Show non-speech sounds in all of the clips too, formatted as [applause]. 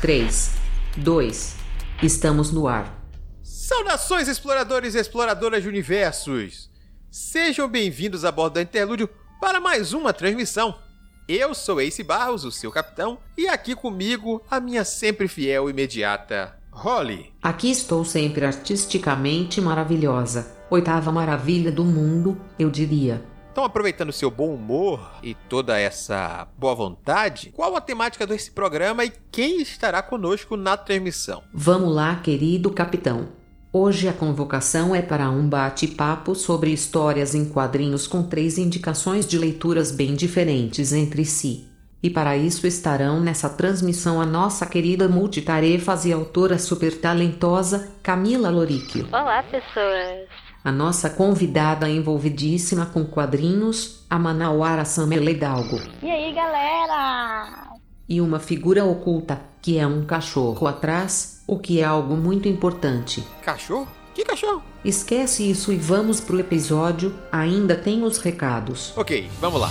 3, 2, estamos no ar. Saudações, exploradores e exploradoras de universos! Sejam bem-vindos a bordo da Interlúdio para mais uma transmissão. Eu sou Ace Barros, o seu capitão, e aqui comigo a minha sempre fiel e imediata Holly. Aqui estou sempre artisticamente maravilhosa. Oitava maravilha do mundo, eu diria. Então, aproveitando seu bom humor e toda essa boa vontade, qual a temática desse programa e quem estará conosco na transmissão? Vamos lá, querido capitão. Hoje a convocação é para um bate-papo sobre histórias em quadrinhos com três indicações de leituras bem diferentes entre si. E para isso estarão nessa transmissão a nossa querida multitarefas e autora super talentosa Camila Loríquio. Olá, pessoas! A nossa convidada envolvidíssima com quadrinhos, a Manauara Samela Hidalgo. E aí, galera? E uma figura oculta, que é um cachorro atrás, o que é algo muito importante. Cachorro? Que cachorro? Esquece isso e vamos pro episódio, ainda tem os recados. Ok, vamos lá.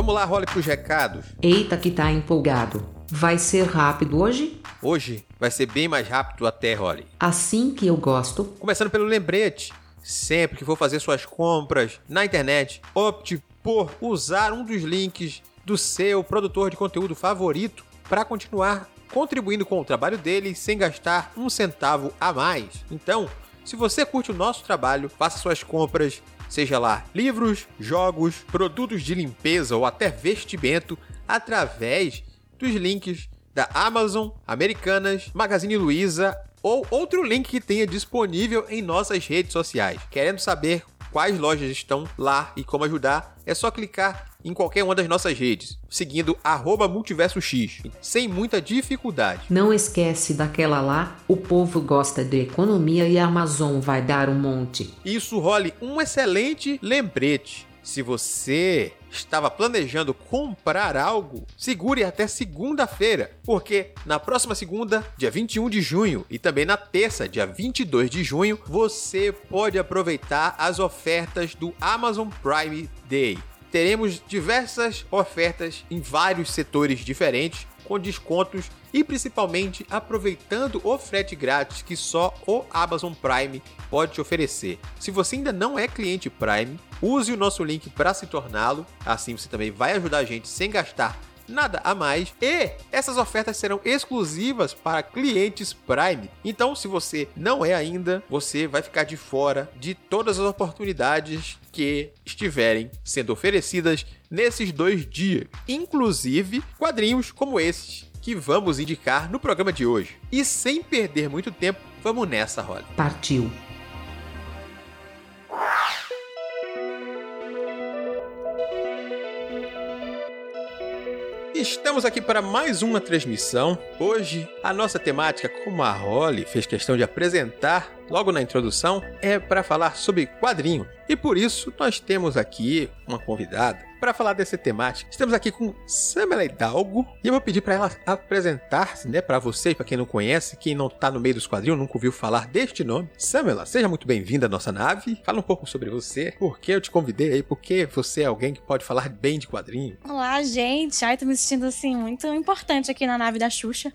Vamos lá, role pros recados. Eita que tá empolgado. Vai ser rápido hoje? Hoje vai ser bem mais rápido até, Holly. Assim que eu gosto. Começando pelo lembrete. Sempre que for fazer suas compras na internet, opte por usar um dos links do seu produtor de conteúdo favorito para continuar contribuindo com o trabalho dele sem gastar um centavo a mais. Então, se você curte o nosso trabalho, faça suas compras seja lá livros, jogos, produtos de limpeza ou até vestimento, através dos links da Amazon, Americanas, Magazine Luiza ou outro link que tenha disponível em nossas redes sociais. Querendo saber quais lojas estão lá e como ajudar, é só clicar em qualquer uma das nossas redes, seguindo multiversox, sem muita dificuldade. Não esquece daquela lá, o povo gosta de economia e a Amazon vai dar um monte. Isso role um excelente lembrete. Se você estava planejando comprar algo, segure até segunda-feira, porque na próxima segunda, dia 21 de junho, e também na terça, dia 22 de junho, você pode aproveitar as ofertas do Amazon Prime Day. Teremos diversas ofertas em vários setores diferentes, com descontos e principalmente aproveitando o frete grátis que só o Amazon Prime pode te oferecer. Se você ainda não é cliente Prime, use o nosso link para se torná-lo, assim você também vai ajudar a gente sem gastar nada a mais. E essas ofertas serão exclusivas para clientes Prime. Então, se você não é ainda, você vai ficar de fora de todas as oportunidades que estiverem sendo oferecidas nesses dois dias, inclusive quadrinhos como esses que vamos indicar no programa de hoje. E sem perder muito tempo, vamos nessa, roda. Partiu. Estamos aqui para mais uma transmissão. Hoje, a nossa temática, como a Holly fez questão de apresentar logo na introdução, é para falar sobre quadrinho. E por isso, nós temos aqui uma convidada para falar dessa temática. Estamos aqui com Samela Hidalgo e eu vou pedir para ela apresentar-se, né, para vocês, para quem não conhece, quem não está no meio dos quadrinhos, nunca ouviu falar deste nome. Samela, seja muito bem-vinda à nossa nave. Fala um pouco sobre você, por que eu te convidei aí, por que você é alguém que pode falar bem de quadrinho. Olá, gente. Ai, tô me sentindo assim muito importante aqui na nave da Xuxa.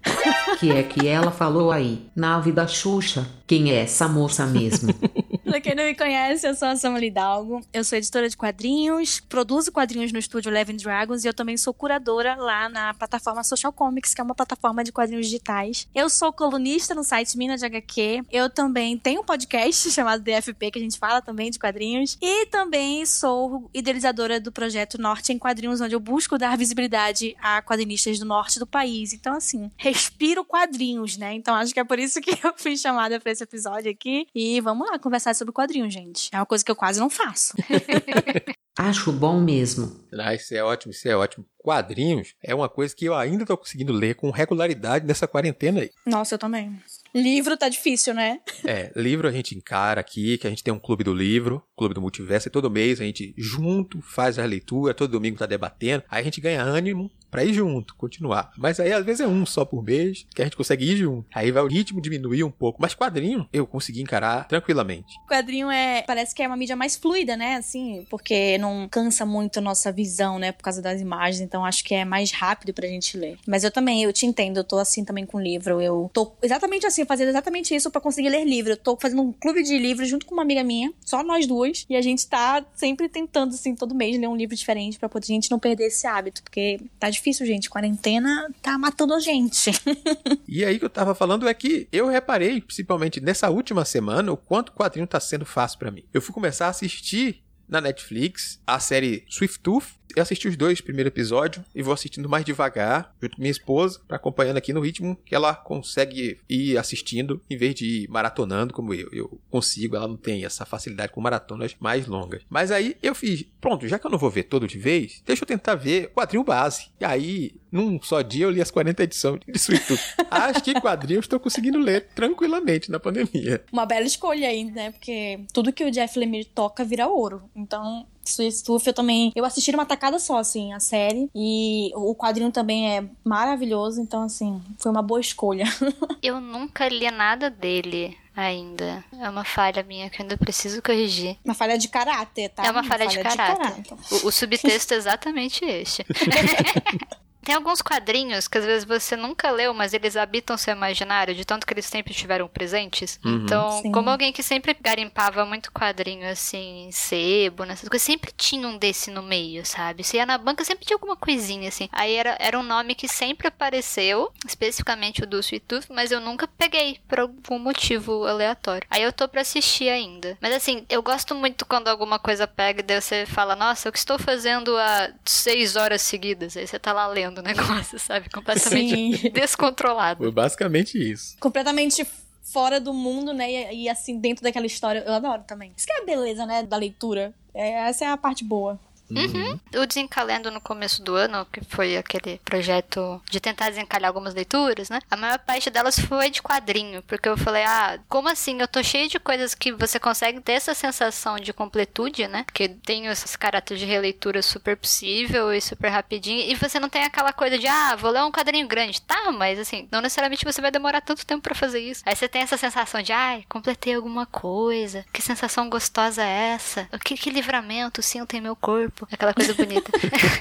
que é que ela falou aí? Nave da Xuxa. Quem é essa moça mesmo? [laughs] pra quem não me conhece, eu sou a Samela Hidalgo. Eu sou editora de quadrinhos, produzo quadrinhos no estúdio Eleven Dragons e eu também sou curadora lá na plataforma Social Comics, que é uma plataforma de quadrinhos digitais. Eu sou colunista no site Mina de HQ. Eu também tenho um podcast [laughs] chamado DFP, que a gente fala também de quadrinhos. E também sou idealizadora do projeto Norte em Quadrinhos, onde eu busco dar visibilidade a quadrinistas do norte do país. Então, assim, respiro quadrinhos, né? Então, acho que é por isso que [laughs] eu fui chamada para esse episódio aqui. E vamos lá conversar sobre quadrinhos, gente. É uma coisa que eu quase não faço. [laughs] Acho bom mesmo. Ah, isso é ótimo, isso é ótimo. Quadrinhos é uma coisa que eu ainda tô conseguindo ler com regularidade nessa quarentena aí. Nossa, eu também. Livro tá difícil, né? É, livro a gente encara aqui, que a gente tem um clube do livro, clube do multiverso, e todo mês a gente junto faz a leitura, todo domingo tá debatendo, aí a gente ganha ânimo pra ir junto, continuar. Mas aí às vezes é um só por mês que a gente consegue ir junto. Aí vai o ritmo diminuir um pouco. Mas quadrinho eu consegui encarar tranquilamente. O quadrinho é. Parece que é uma mídia mais fluida, né? Assim, porque não cansa muito a nossa visão, né? Por causa das imagens. Então acho que é mais rápido pra gente ler. Mas eu também, eu te entendo, eu tô assim também com livro. Eu tô exatamente assim, fazendo exatamente isso pra conseguir ler livro. Eu tô fazendo um clube de livros junto com uma amiga minha, só nós duas. E a gente tá sempre tentando, assim, todo mês ler um livro diferente pra poder a gente não perder esse hábito. Porque tá difícil difícil, gente. Quarentena tá matando a gente. [laughs] e aí que eu tava falando é que eu reparei, principalmente nessa última semana, o quanto o quadrinho tá sendo fácil para mim. Eu fui começar a assistir na Netflix a série Swift Tooth. Eu assisti os dois primeiros episódios e vou assistindo mais devagar, junto com minha esposa, acompanhando aqui no ritmo que ela consegue ir assistindo, em vez de ir maratonando como eu. Eu consigo, ela não tem essa facilidade com maratonas mais longas. Mas aí eu fiz, pronto, já que eu não vou ver todo de vez, deixa eu tentar ver quadrinho base. E aí, num só dia, eu li as 40 edições de Swift Tooth. Acho que quadrinhos estou conseguindo ler tranquilamente na pandemia. Uma bela escolha aí, né? Porque tudo que o Jeff Lemire toca vira ouro. Então, Stuff eu também. Eu assisti uma tacada só, assim, a série. E o quadrinho também é maravilhoso. Então, assim, foi uma boa escolha. [laughs] eu nunca li nada dele ainda. É uma falha minha que eu ainda preciso corrigir. Uma falha de caráter, tá? É uma, uma falha, falha, de caráter. De caráter. O, o subtexto é exatamente este. [laughs] Tem alguns quadrinhos que às vezes você nunca leu, mas eles habitam seu imaginário, de tanto que eles sempre estiveram presentes. Uhum. Então, Sim. como alguém que sempre garimpava muito quadrinho assim, sebo, nessas coisas, sempre tinha um desse no meio, sabe? Se ia na banca, sempre tinha alguma coisinha assim. Aí era, era um nome que sempre apareceu, especificamente o do Sweet Tooth, mas eu nunca peguei por algum motivo aleatório. Aí eu tô pra assistir ainda. Mas assim, eu gosto muito quando alguma coisa pega e daí você fala, nossa, o que estou fazendo há seis horas seguidas? Aí você tá lá lendo do negócio, sabe? Completamente Sim. [laughs] descontrolado. Foi basicamente isso. Completamente fora do mundo, né? E, e, assim, dentro daquela história. Eu adoro também. Isso que é a beleza, né? Da leitura. É, essa é a parte boa. Uhum. O Desencalhando no começo do ano, que foi aquele projeto de tentar desencalhar algumas leituras, né? A maior parte delas foi de quadrinho, porque eu falei, ah, como assim? Eu tô cheio de coisas que você consegue ter essa sensação de completude, né? Que tem esses caráteres de releitura super possível e super rapidinho, e você não tem aquela coisa de, ah, vou ler um quadrinho grande. Tá, mas assim, não necessariamente você vai demorar tanto tempo para fazer isso. Aí você tem essa sensação de, ai, completei alguma coisa, que sensação gostosa é essa? Que, que livramento sinto em meu corpo corpo, aquela coisa bonita.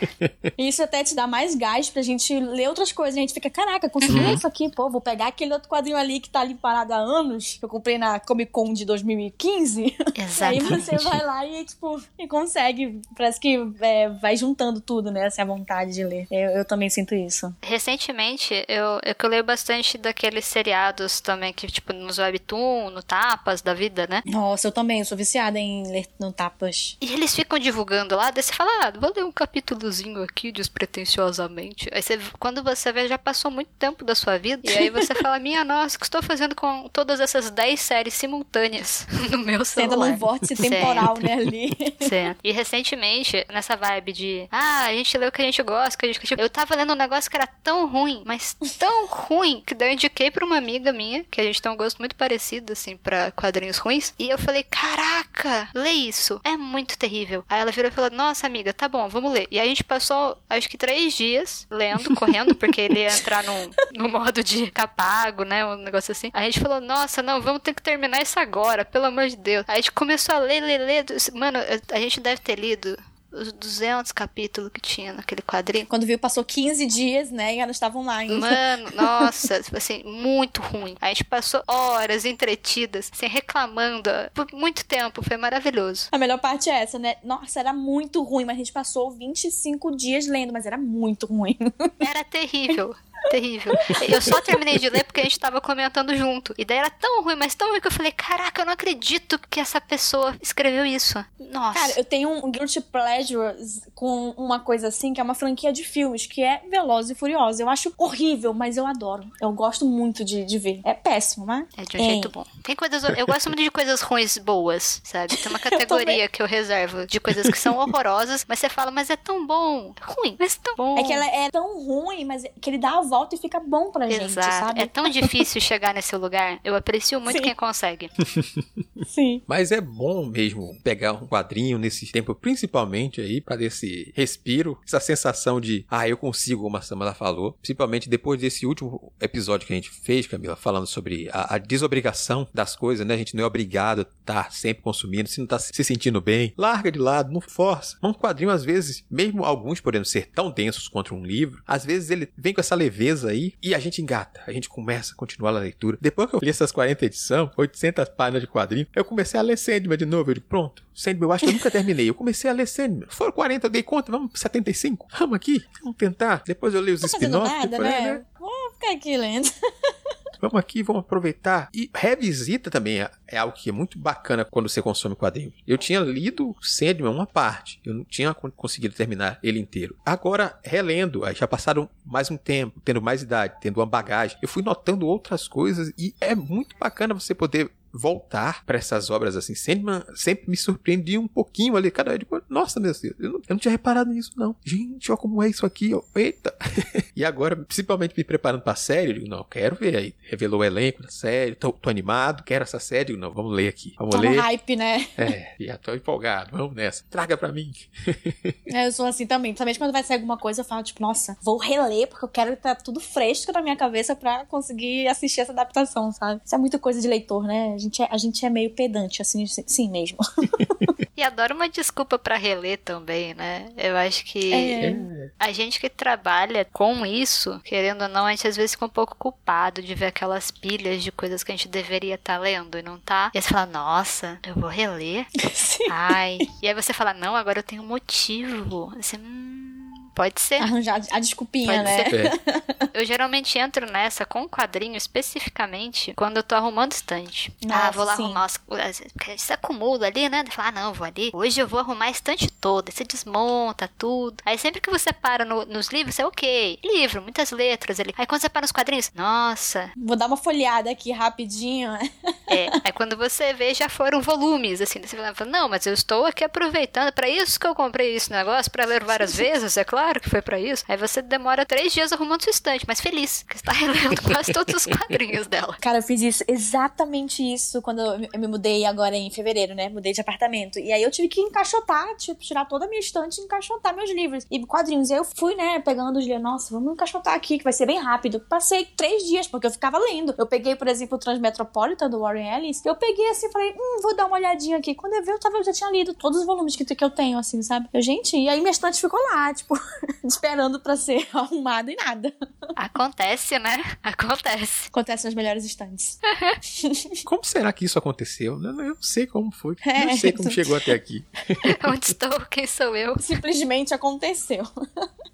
[laughs] isso até te dá mais gás pra gente ler outras coisas. A gente fica, caraca, consegui uhum. isso aqui, pô, vou pegar aquele outro quadrinho ali que tá ali parado há anos, que eu comprei na Comic Con de 2015. Exato. [laughs] Aí você vai lá e, tipo, e consegue. Parece que é, vai juntando tudo, né? Essa vontade de ler. Eu, eu também sinto isso. Recentemente, eu, eu, eu leio bastante daqueles seriados também, que, tipo, nos Webtoon, no Tapas da vida, né? Nossa, eu também, eu sou viciada em ler no Tapas. E eles ficam divulgando lá, você fala, ah, vou ler um capítulozinho aqui despretensiosamente. Aí você, quando você vê, já passou muito tempo da sua vida. E aí você [laughs] fala, minha nossa, o que estou fazendo com todas essas 10 séries simultâneas [laughs] no meu celular? Sendo num vórtice temporal, né, ali. [laughs] Certo. E recentemente, nessa vibe de, ah, a gente lê o que a gente gosta, que a gente... Eu tava lendo um negócio que era tão ruim, mas tão ruim, que daí eu indiquei pra uma amiga minha, que a gente tem um gosto muito parecido, assim, pra quadrinhos ruins. E eu falei, caraca, lê isso. É muito terrível. Aí ela virou e falou, nossa, nossa, amiga, tá bom, vamos ler. E a gente passou, acho que três dias lendo, correndo, porque ele ia entrar no, no modo de capago, né? Um negócio assim. A gente falou, nossa, não, vamos ter que terminar isso agora, pelo amor de Deus. Aí a gente começou a ler, ler, ler. Mano, a gente deve ter lido os 200 capítulos que tinha naquele quadrinho. Quando viu, passou 15 dias, né? E elas estavam lá ainda. Mano, [laughs] nossa, tipo assim, muito ruim. A gente passou horas entretidas, assim, reclamando por muito tempo. Foi maravilhoso. A melhor parte é essa, né? Nossa, era muito ruim, mas a gente passou 25 dias lendo, mas era muito ruim. [laughs] Era terrível terrível. Eu só terminei de ler porque a gente tava comentando junto. E daí era tão ruim, mas tão ruim que eu falei: caraca, eu não acredito que essa pessoa escreveu isso. Nossa. Cara, eu tenho um Guilty Pleasure com uma coisa assim, que é uma franquia de filmes, que é Veloz e Furiosa. Eu acho horrível, mas eu adoro. Eu gosto muito de, de ver. É péssimo, né? É de um é. jeito bom. Tem coisas. Eu gosto muito de coisas ruins boas, sabe? Tem uma [laughs] categoria eu que eu reservo de coisas que são horrorosas, mas você fala, mas é tão bom. Ruim, mas tão bom. É que ela é tão ruim, mas que ele dá a volta volta e fica bom pra Exato. gente, sabe? É tão difícil [laughs] chegar nesse lugar. Eu aprecio muito Sim. quem consegue. [laughs] Sim. Mas é bom mesmo pegar um quadrinho nesse tempo, principalmente aí, para esse respiro, essa sensação de, ah, eu consigo, como a Samara falou. Principalmente depois desse último episódio que a gente fez, Camila, falando sobre a, a desobrigação das coisas, né? A gente não é obrigado a estar sempre consumindo, se não tá se sentindo bem, larga de lado, não força. Um quadrinho, às vezes, mesmo alguns podendo ser tão densos quanto um livro, às vezes ele vem com essa leveza aí e a gente engata, a gente começa a continuar a leitura. Depois que eu li essas 40 edições, 800 páginas de quadrinho, eu comecei a ler Sandman de novo. Eu digo, pronto, Sandman, eu acho que eu nunca terminei. Eu comecei a ler Sandman. Foram 40, eu dei conta, vamos pro 75? Vamos aqui, vamos tentar. Depois eu li os tá spin-offs. depois, né? Vou ficar aqui lendo. [laughs] Vamos aqui, vamos aproveitar. E revisita também é, é algo que é muito bacana quando você consome quadrinhos. Eu tinha lido Sandman uma parte, eu não tinha con- conseguido terminar ele inteiro. Agora, relendo, já passaram mais um tempo, tendo mais idade, tendo uma bagagem, eu fui notando outras coisas e é muito bacana você poder voltar para essas obras assim. Sandman sempre me surpreendia um pouquinho ali, cada vez. Nossa, meu Deus, eu não, eu não tinha reparado nisso, não. Gente, ó como é isso aqui, ó. Eita. [laughs] e agora, principalmente me preparando pra série, eu digo, não, quero ver aí. Revelou o elenco da série, tô, tô animado, quero essa série. Eu digo, não, vamos ler aqui. Vamos Tá no ler. hype, né? É, já tô empolgado, vamos nessa. Traga pra mim. [laughs] É, Eu sou assim também. Principalmente quando vai sair alguma coisa, eu falo, tipo, nossa, vou reler, porque eu quero estar tudo fresco na minha cabeça pra conseguir assistir essa adaptação, sabe? Isso é muita coisa de leitor, né? A gente é, a gente é meio pedante, assim, sim mesmo. [laughs] E adoro uma desculpa pra reler também, né? Eu acho que É. a gente que trabalha com isso, querendo ou não, a gente às vezes fica um pouco culpado de ver aquelas pilhas de coisas que a gente deveria estar lendo e não tá. E aí você fala, nossa, eu vou reler? [laughs] Sim. Ai. E aí você fala, não, agora eu tenho motivo. Assim, hum, pode ser. Arranjar a desculpinha, Pode né? ser. É, [laughs] Eu geralmente entro nessa com quadrinho especificamente quando eu tô arrumando estante. Nossa, ah, vou lá sim. arrumar as coisas. Porque você acumula ali, né? Fala, ah, não, vou ali. Hoje eu vou arrumar a estante toda. Aí Você desmonta tudo. Aí sempre que você para no- nos livros, é ok. Livro, muitas letras ali. Aí quando você para nos quadrinhos, nossa. Vou dar uma folhada aqui rapidinho. né? É. [laughs] Aí quando você vê, já foram volumes, assim. Você fala, não, mas eu estou aqui aproveitando. Pra isso que eu comprei esse negócio, pra ler várias [laughs] vezes, é claro que foi pra isso. Aí você demora três dias arrumando sua estante, mas feliz, que está relendo quase todos os quadrinhos dela. Cara, eu fiz isso, exatamente isso, quando eu me- mudei agora em fevereiro, né? Mudei de apartamento. E aí eu tive que encaixotar, tipo, tirar toda a minha estante e encaixotar meus livros e quadrinhos. E aí eu fui, né, pegando os livros. Nossa, vamos encaixotar aqui, que vai ser bem rápido. Passei três dias, porque eu ficava lendo. Eu peguei, por exemplo, o Transmetropolitan do Warren Ellis. Eu peguei assim falei, hum, vou dar uma olhadinha aqui. Quando eu vi, eu, tava, eu já tinha lido todos os volumes que, que eu tenho, assim, sabe? Eu, gente, e aí minha estante ficou lá, tipo, [laughs] [laughs] esperando pra ser [laughs] arrumada e nada. Acontece, né? Acontece. Acontece nas melhores estantes. [laughs] como será que isso aconteceu? Eu não eu não sei como foi. É. Não sei como chegou até aqui. Onde estou? Quem sou eu? Simplesmente aconteceu.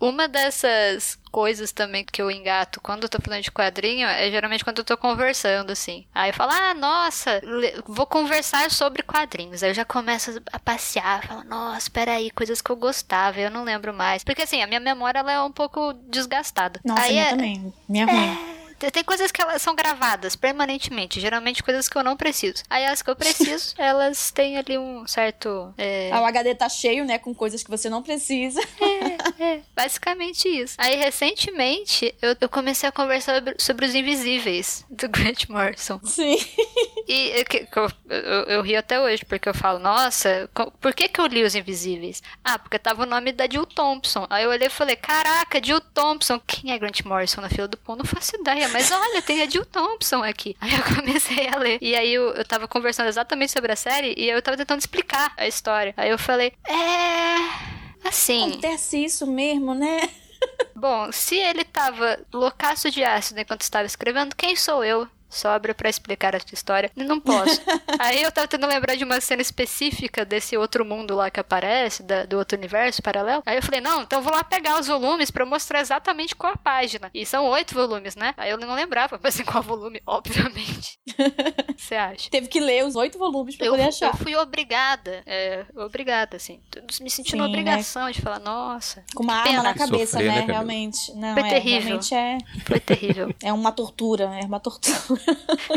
Uma dessas coisas também que eu engato quando eu tô falando de quadrinho é geralmente quando eu tô conversando, assim. Aí eu falo, ah, nossa, vou conversar sobre quadrinhos. Aí eu já começo a passear, falo, nossa, peraí, coisas que eu gostava, eu não lembro mais. Porque assim, a minha memória ela é um pouco desgastada. Nossa, Aí minha é- também. Minha ruim. Tem- Tem coisas que elas são gravadas permanentemente, geralmente coisas que eu não preciso. Aí as que eu preciso, [laughs] elas têm ali um certo. é, Ah, O HD tá cheio, né? Com coisas que você não precisa. É, basicamente isso. Aí, recentemente, eu, eu comecei a conversar sobre, os invisíveis do Grant Morrison. Sim. E eu, que eu, eu, eu rio até hoje, porque eu falo, nossa, por que, que eu li os invisíveis? Ah, porque tava o nome da Jill Thompson. Aí eu olhei e falei, caraca, Jill Thompson. Quem é Grant Morrison na fila do pão? Não faço ideia, mas olha, tem a Jill Thompson aqui. [laughs] Aí eu comecei a ler. E aí eu, eu tava conversando exatamente sobre a série e eu tava tentando explicar a história. Aí eu falei, é. Assim. Acontece isso mesmo, né? [laughs] Bom, se ele tava loucaço de ácido enquanto estava escrevendo, quem sou eu? Sobra pra explicar essa história. Não posso. [laughs] Aí eu tava tentando lembrar de uma cena específica desse outro mundo lá que aparece, da- do outro universo paralelo. Aí eu falei, não, então eu vou lá pegar os volumes pra mostrar exatamente qual a página. E são oito volumes, né? Aí eu não lembrava, mas em qual volume, [laughs] obviamente. Você acha? Teve que ler os oito volumes pra Eu, poder eu achar. fui obrigada, é, obrigada, assim. Me sentindo Sim, né? obrigação de falar, nossa, Com uma arma na cabeça, sofrer, né, né? Realmente. Não, Foi é, terrível. realmente é, foi terrível. [laughs] é uma tortura. É uma tortura.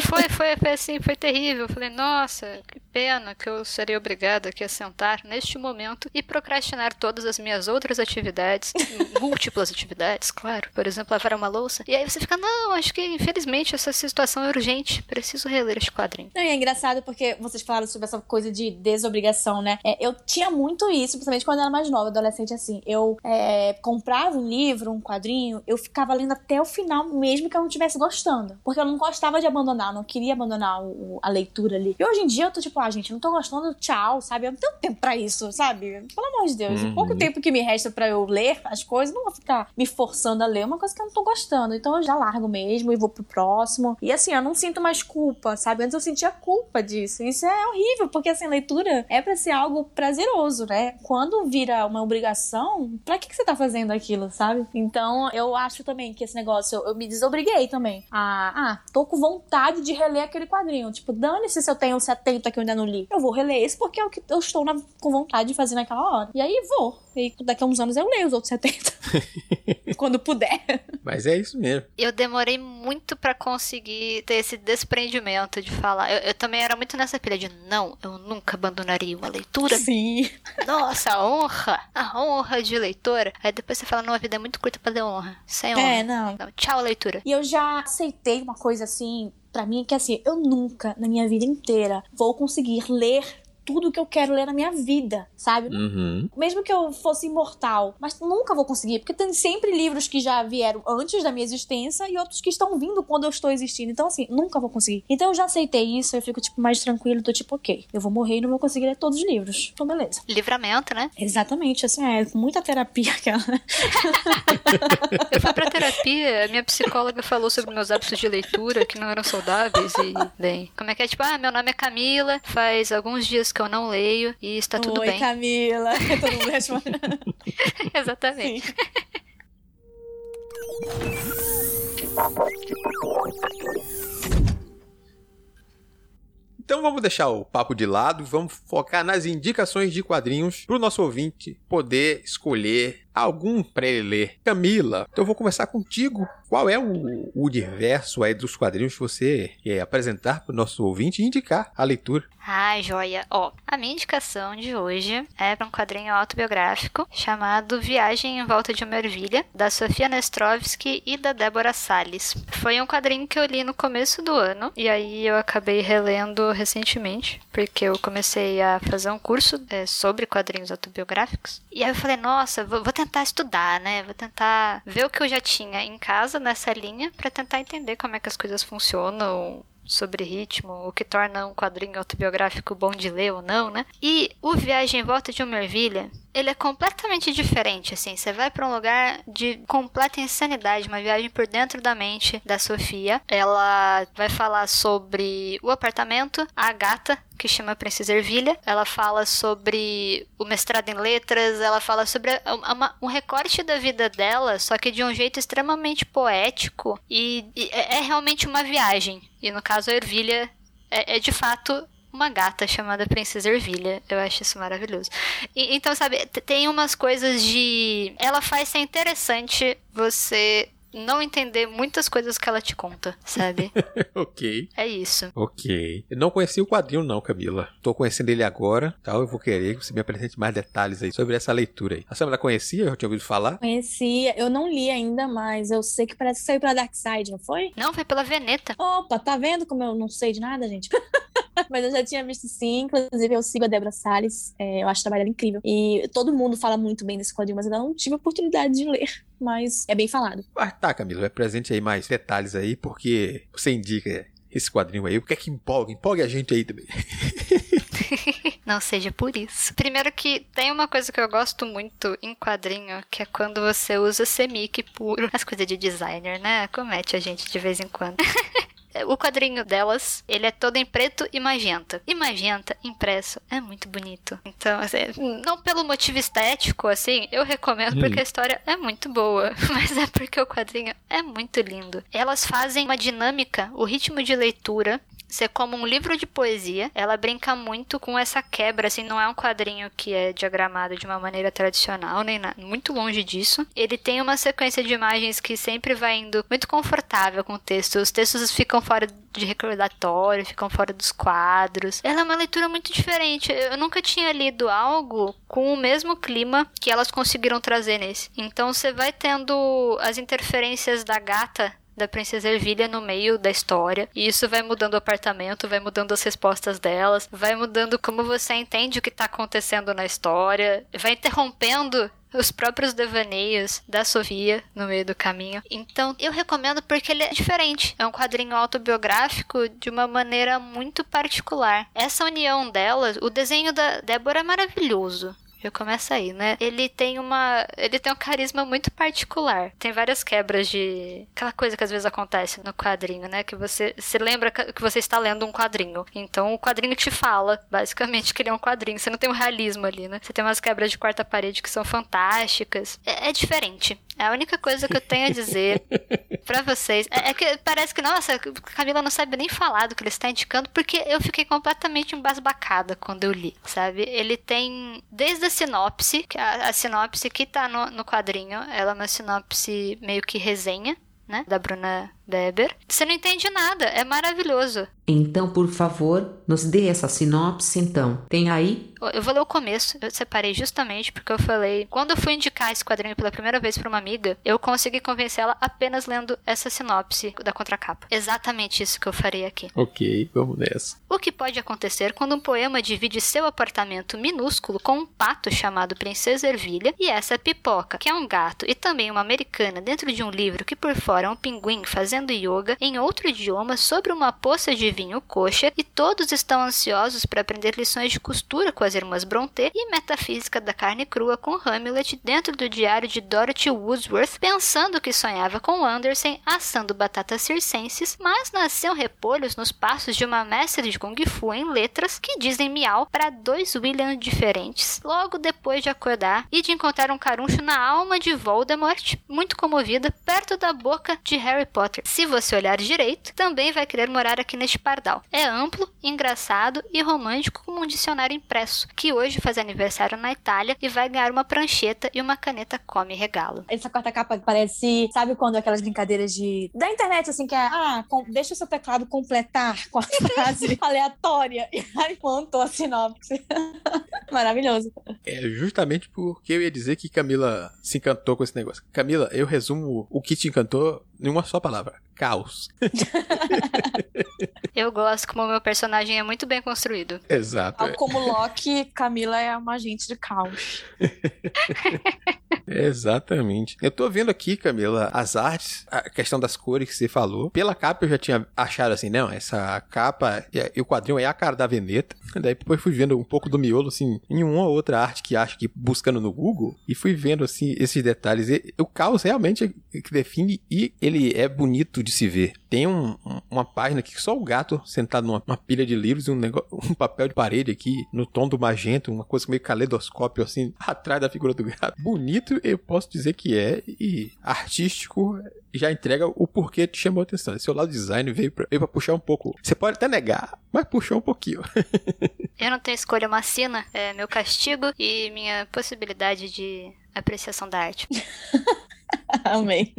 Foi, foi, foi assim, foi terrível. Eu falei, nossa, que pena que eu serei obrigada aqui a sentar neste momento e procrastinar todas as minhas outras atividades, [laughs] múltiplas atividades, claro. Por exemplo, lavar uma louça. E aí você fica, não, acho que infelizmente essa situação é urgente, preciso reler este quadrinho. Não, e é engraçado porque vocês falaram sobre essa coisa de desobrigação, né? É, eu tinha muito isso, principalmente quando eu era mais nova, adolescente, assim. Eu é, comprava um livro, um quadrinho, eu ficava lendo até o final, mesmo que eu não estivesse gostando. Porque eu não gostava de abandonar, não queria abandonar o, a leitura ali. E hoje em dia eu tô tipo, ah, gente, não tô gostando, tchau, sabe? Eu não tenho tempo pra isso, sabe? Pelo amor de Deus. Uhum. O pouco tempo que me resta para eu ler as coisas, não vou ficar me forçando a ler uma coisa que eu não tô gostando. Então eu já largo mesmo e vou pro próximo. E assim, eu não sinto mais culpa, sabe? Antes eu sentia culpa disso. Isso é horrível, porque assim, leitura é para ser algo prazeroso, né? Quando vira uma obrigação, pra que, que você tá fazendo aquilo, sabe? Então eu acho também que esse negócio, eu, eu me desobriguei também. A, ah, tô com vontade de reler aquele quadrinho. Tipo, dane-se se eu tenho 70 que eu ainda não li. Eu vou reler esse porque é o que eu estou na, com vontade de fazer naquela hora. E aí vou. E daqui a uns anos eu leio os outros 70. [laughs] Quando puder. Mas é isso mesmo. Eu demorei muito para conseguir ter esse desprendimento de falar. Eu, eu, também era muito nessa pilha de não, eu nunca abandonaria uma leitura. Sim. Nossa, a honra. A honra de leitora. Aí depois você fala, não, a vida é muito curta pra ter honra. Sem honra. É, não. Então, tchau, leitura. E eu já aceitei uma coisa assim, para mim, que assim, eu nunca, na minha vida inteira, vou conseguir ler tudo que eu quero ler na minha vida, sabe? Uhum. Mesmo que eu fosse imortal, mas nunca vou conseguir, porque tem sempre livros que já vieram antes da minha existência e outros que estão vindo quando eu estou existindo. Então, assim, nunca vou conseguir. Então, eu já aceitei isso, eu fico, tipo, mais tranquilo, tô tipo, ok, eu vou morrer e não vou conseguir ler todos os livros. Então, beleza. Livramento, né? Exatamente, assim, é muita terapia aquela. eu fui pra terapia, minha psicóloga falou sobre meus hábitos de leitura que não eram saudáveis e, bem, como é que é? Tipo, ah, meu nome é Camila, faz alguns dias que eu não leio e está tudo Oi, bem. Oi, [laughs] Camila. Todo mundo responde. [laughs] Exatamente. Então vamos deixar o papo de lado, vamos focar nas indicações de quadrinhos para o nosso ouvinte poder escolher algum para ele ler. Camila, então eu vou começar contigo. Qual é o, o universo aí dos quadrinhos que você quer apresentar para o nosso ouvinte e indicar a leitura? Ah, joia. Ó, a minha indicação de hoje é para um quadrinho autobiográfico chamado Viagem em Volta de uma Ervilha, da Sofia Nestrovski e da Débora Salles. Foi um quadrinho que eu li no começo do ano e aí eu acabei relendo recentemente, porque eu comecei a fazer um curso é, sobre quadrinhos autobiográficos. E aí eu falei, nossa, vou, vou tentar estudar, né? Vou tentar ver o que eu já tinha em casa nessa linha para tentar entender como é que as coisas funcionam, sobre ritmo, o que torna um quadrinho autobiográfico bom de ler ou não, né? E o Viagem em Volta de uma Ervilha ele é completamente diferente, assim. Você vai para um lugar de completa insanidade, uma viagem por dentro da mente da Sofia. Ela vai falar sobre o apartamento, a gata, que chama Princesa Ervilha. Ela fala sobre o mestrado em letras, ela fala sobre uma, um recorte da vida dela, só que de um jeito extremamente poético. E, e é, é realmente uma viagem. E no caso, a Ervilha é, é de fato uma gata chamada Princesa Ervilha. Eu acho isso maravilhoso. E, então, sabe, tem umas coisas de. Ela faz ser interessante você não entender muitas coisas que ela te conta, sabe? [laughs] ok. É isso. Ok. Eu não conheci o quadrinho, não, Camila. Tô conhecendo ele agora, tal. Eu vou querer que você me apresente mais detalhes aí sobre essa leitura aí. A Samara conhecia? Eu tinha ouvido falar? Conhecia. Eu não li ainda, mas eu sei que parece que saiu pela Dark Side, não foi? Não, foi pela Veneta. Opa, tá vendo como eu não sei de nada, gente? [laughs] Mas eu já tinha visto sim, inclusive eu sigo a Débora Salles, é, eu acho o trabalho dela incrível. E todo mundo fala muito bem desse quadrinho, mas eu não tive a oportunidade de ler. Mas é bem falado. Ah, tá, Camila, presente aí mais detalhes aí, porque você indica esse quadrinho aí. O que é que empolga? Empolgue a gente aí também. [laughs] Não seja por isso. Primeiro que tem uma coisa que eu gosto muito em quadrinho, que é quando você usa semic puro. As coisas de designer, né? Comete a gente de vez em quando. [laughs] o quadrinho delas, ele é todo em preto e magenta. E magenta impresso é muito bonito. Então, assim, não pelo motivo estético, assim, eu recomendo hum. porque a história é muito boa, [laughs] mas é porque o quadrinho é muito lindo. Elas fazem uma dinâmica, o ritmo de leitura ser como um livro de poesia. Ela brinca muito com essa quebra, assim, não é um quadrinho que é diagramado de uma maneira tradicional, nem nada, muito longe disso. Ele tem uma sequência de imagens que sempre vai indo muito confortável com o texto. Os textos ficam fora de recordatório, ficam fora dos quadros. Ela é uma leitura muito diferente. Eu nunca tinha lido algo com o mesmo clima que elas conseguiram trazer nesse. Então você vai tendo as interferências da gata da princesa Ervilha no meio da história. E isso vai mudando o apartamento, vai mudando as respostas delas, vai mudando como você entende o que está acontecendo na história, vai interrompendo os próprios devaneios da Sofia no meio do caminho. Então, eu recomendo porque ele é diferente. É um quadrinho autobiográfico de uma maneira muito particular. Essa união delas, o desenho da Débora é maravilhoso. Já começa aí, né? Ele tem uma. Ele tem um carisma muito particular. Tem várias quebras de. Aquela coisa que às vezes acontece no quadrinho, né? Que você se lembra que você está lendo um quadrinho. Então o quadrinho te fala, basicamente, que ele é um quadrinho. Você não tem um realismo ali, né? Você tem umas quebras de quarta parede que são fantásticas. É, é diferente. É a única coisa que eu tenho a dizer [laughs] para vocês é, é, que parece que, nossa, Camila não sabe nem falar do que ele está indicando, porque eu fiquei completamente embasbacada quando eu li, sabe? Ele tem desde a sinopse, a, a sinopse que tá no, no quadrinho, ela é uma sinopse meio que resenha, né? Da Bruna Weber. Você não entende nada, é maravilhoso. Então, por favor, nos dê essa sinopse, então. Tem aí? Eu vou ler o começo. Eu separei justamente porque eu falei. Quando eu fui indicar esse quadrinho pela primeira vez para uma amiga, eu consegui convencê-la apenas lendo essa sinopse da contracapa. Exatamente isso que eu farei aqui. Ok, vamos nessa. O que pode acontecer quando um poema divide seu apartamento minúsculo com um pato chamado Princesa Ervilha e essa pipoca, que é um gato e também uma americana dentro de um livro que por fora é um pinguim fazendo yoga em outro idioma sobre uma poça de vinho coxa e todos estão ansiosos para aprender lições de costura com as irmãs Brontë e metafísica da carne crua com Hamlet dentro do diário de Dorothy Woodsworth, pensando que sonhava com Anderson assando batatas circenses, mas nasceram repolhos nos passos de uma mestre de Kung Fu em letras que dizem miau para dois Williams diferentes, logo depois de acordar e de encontrar um caruncho na alma de Voldemort, muito comovida, perto da boca de Harry Potter. Se você olhar direito, também vai querer morar aqui neste pardal. É amplo, engraçado e romântico como um dicionário impresso, que hoje faz aniversário na Itália e vai ganhar uma prancheta e uma caneta come regalo. Essa quarta capa parece, sabe quando aquelas brincadeiras de da internet assim que é, ah, com, deixa o seu teclado completar com a [laughs] frase aleatória e aí montou a sinopse. [laughs] Maravilhoso. É justamente porque eu ia dizer que Camila se encantou com esse negócio. Camila, eu resumo o que te encantou em uma só palavra: back. Caos. [laughs] Eu gosto como o meu personagem é muito bem construído. Exato. Como Loki, Camila é uma agente de caos. [laughs] Exatamente. Eu tô vendo aqui, Camila, as artes, a questão das cores que você falou. Pela capa eu já tinha achado assim, não, essa capa e o quadrinho é a cara da Veneta. [laughs] Daí depois fui vendo um pouco do miolo, assim, em uma ou outra arte que acho que buscando no Google, e fui vendo, assim, esses detalhes. E, o caos realmente é que define e ele é bonito de se ver. Tem um, uma página que só o gato sentado numa pilha de livros e um, negócio, [laughs] um papel de parede aqui no tom do magento, uma coisa meio caleidoscópio assim, [laughs] atrás da figura do gato. Bonito, eu posso dizer que é, e artístico já entrega o porquê te chamou a atenção. Seu lado design veio pra, veio pra puxar um pouco. Você pode até negar, mas puxou um pouquinho. [laughs] eu não tenho escolha macina, é meu castigo e minha possibilidade de apreciação da arte. Amém.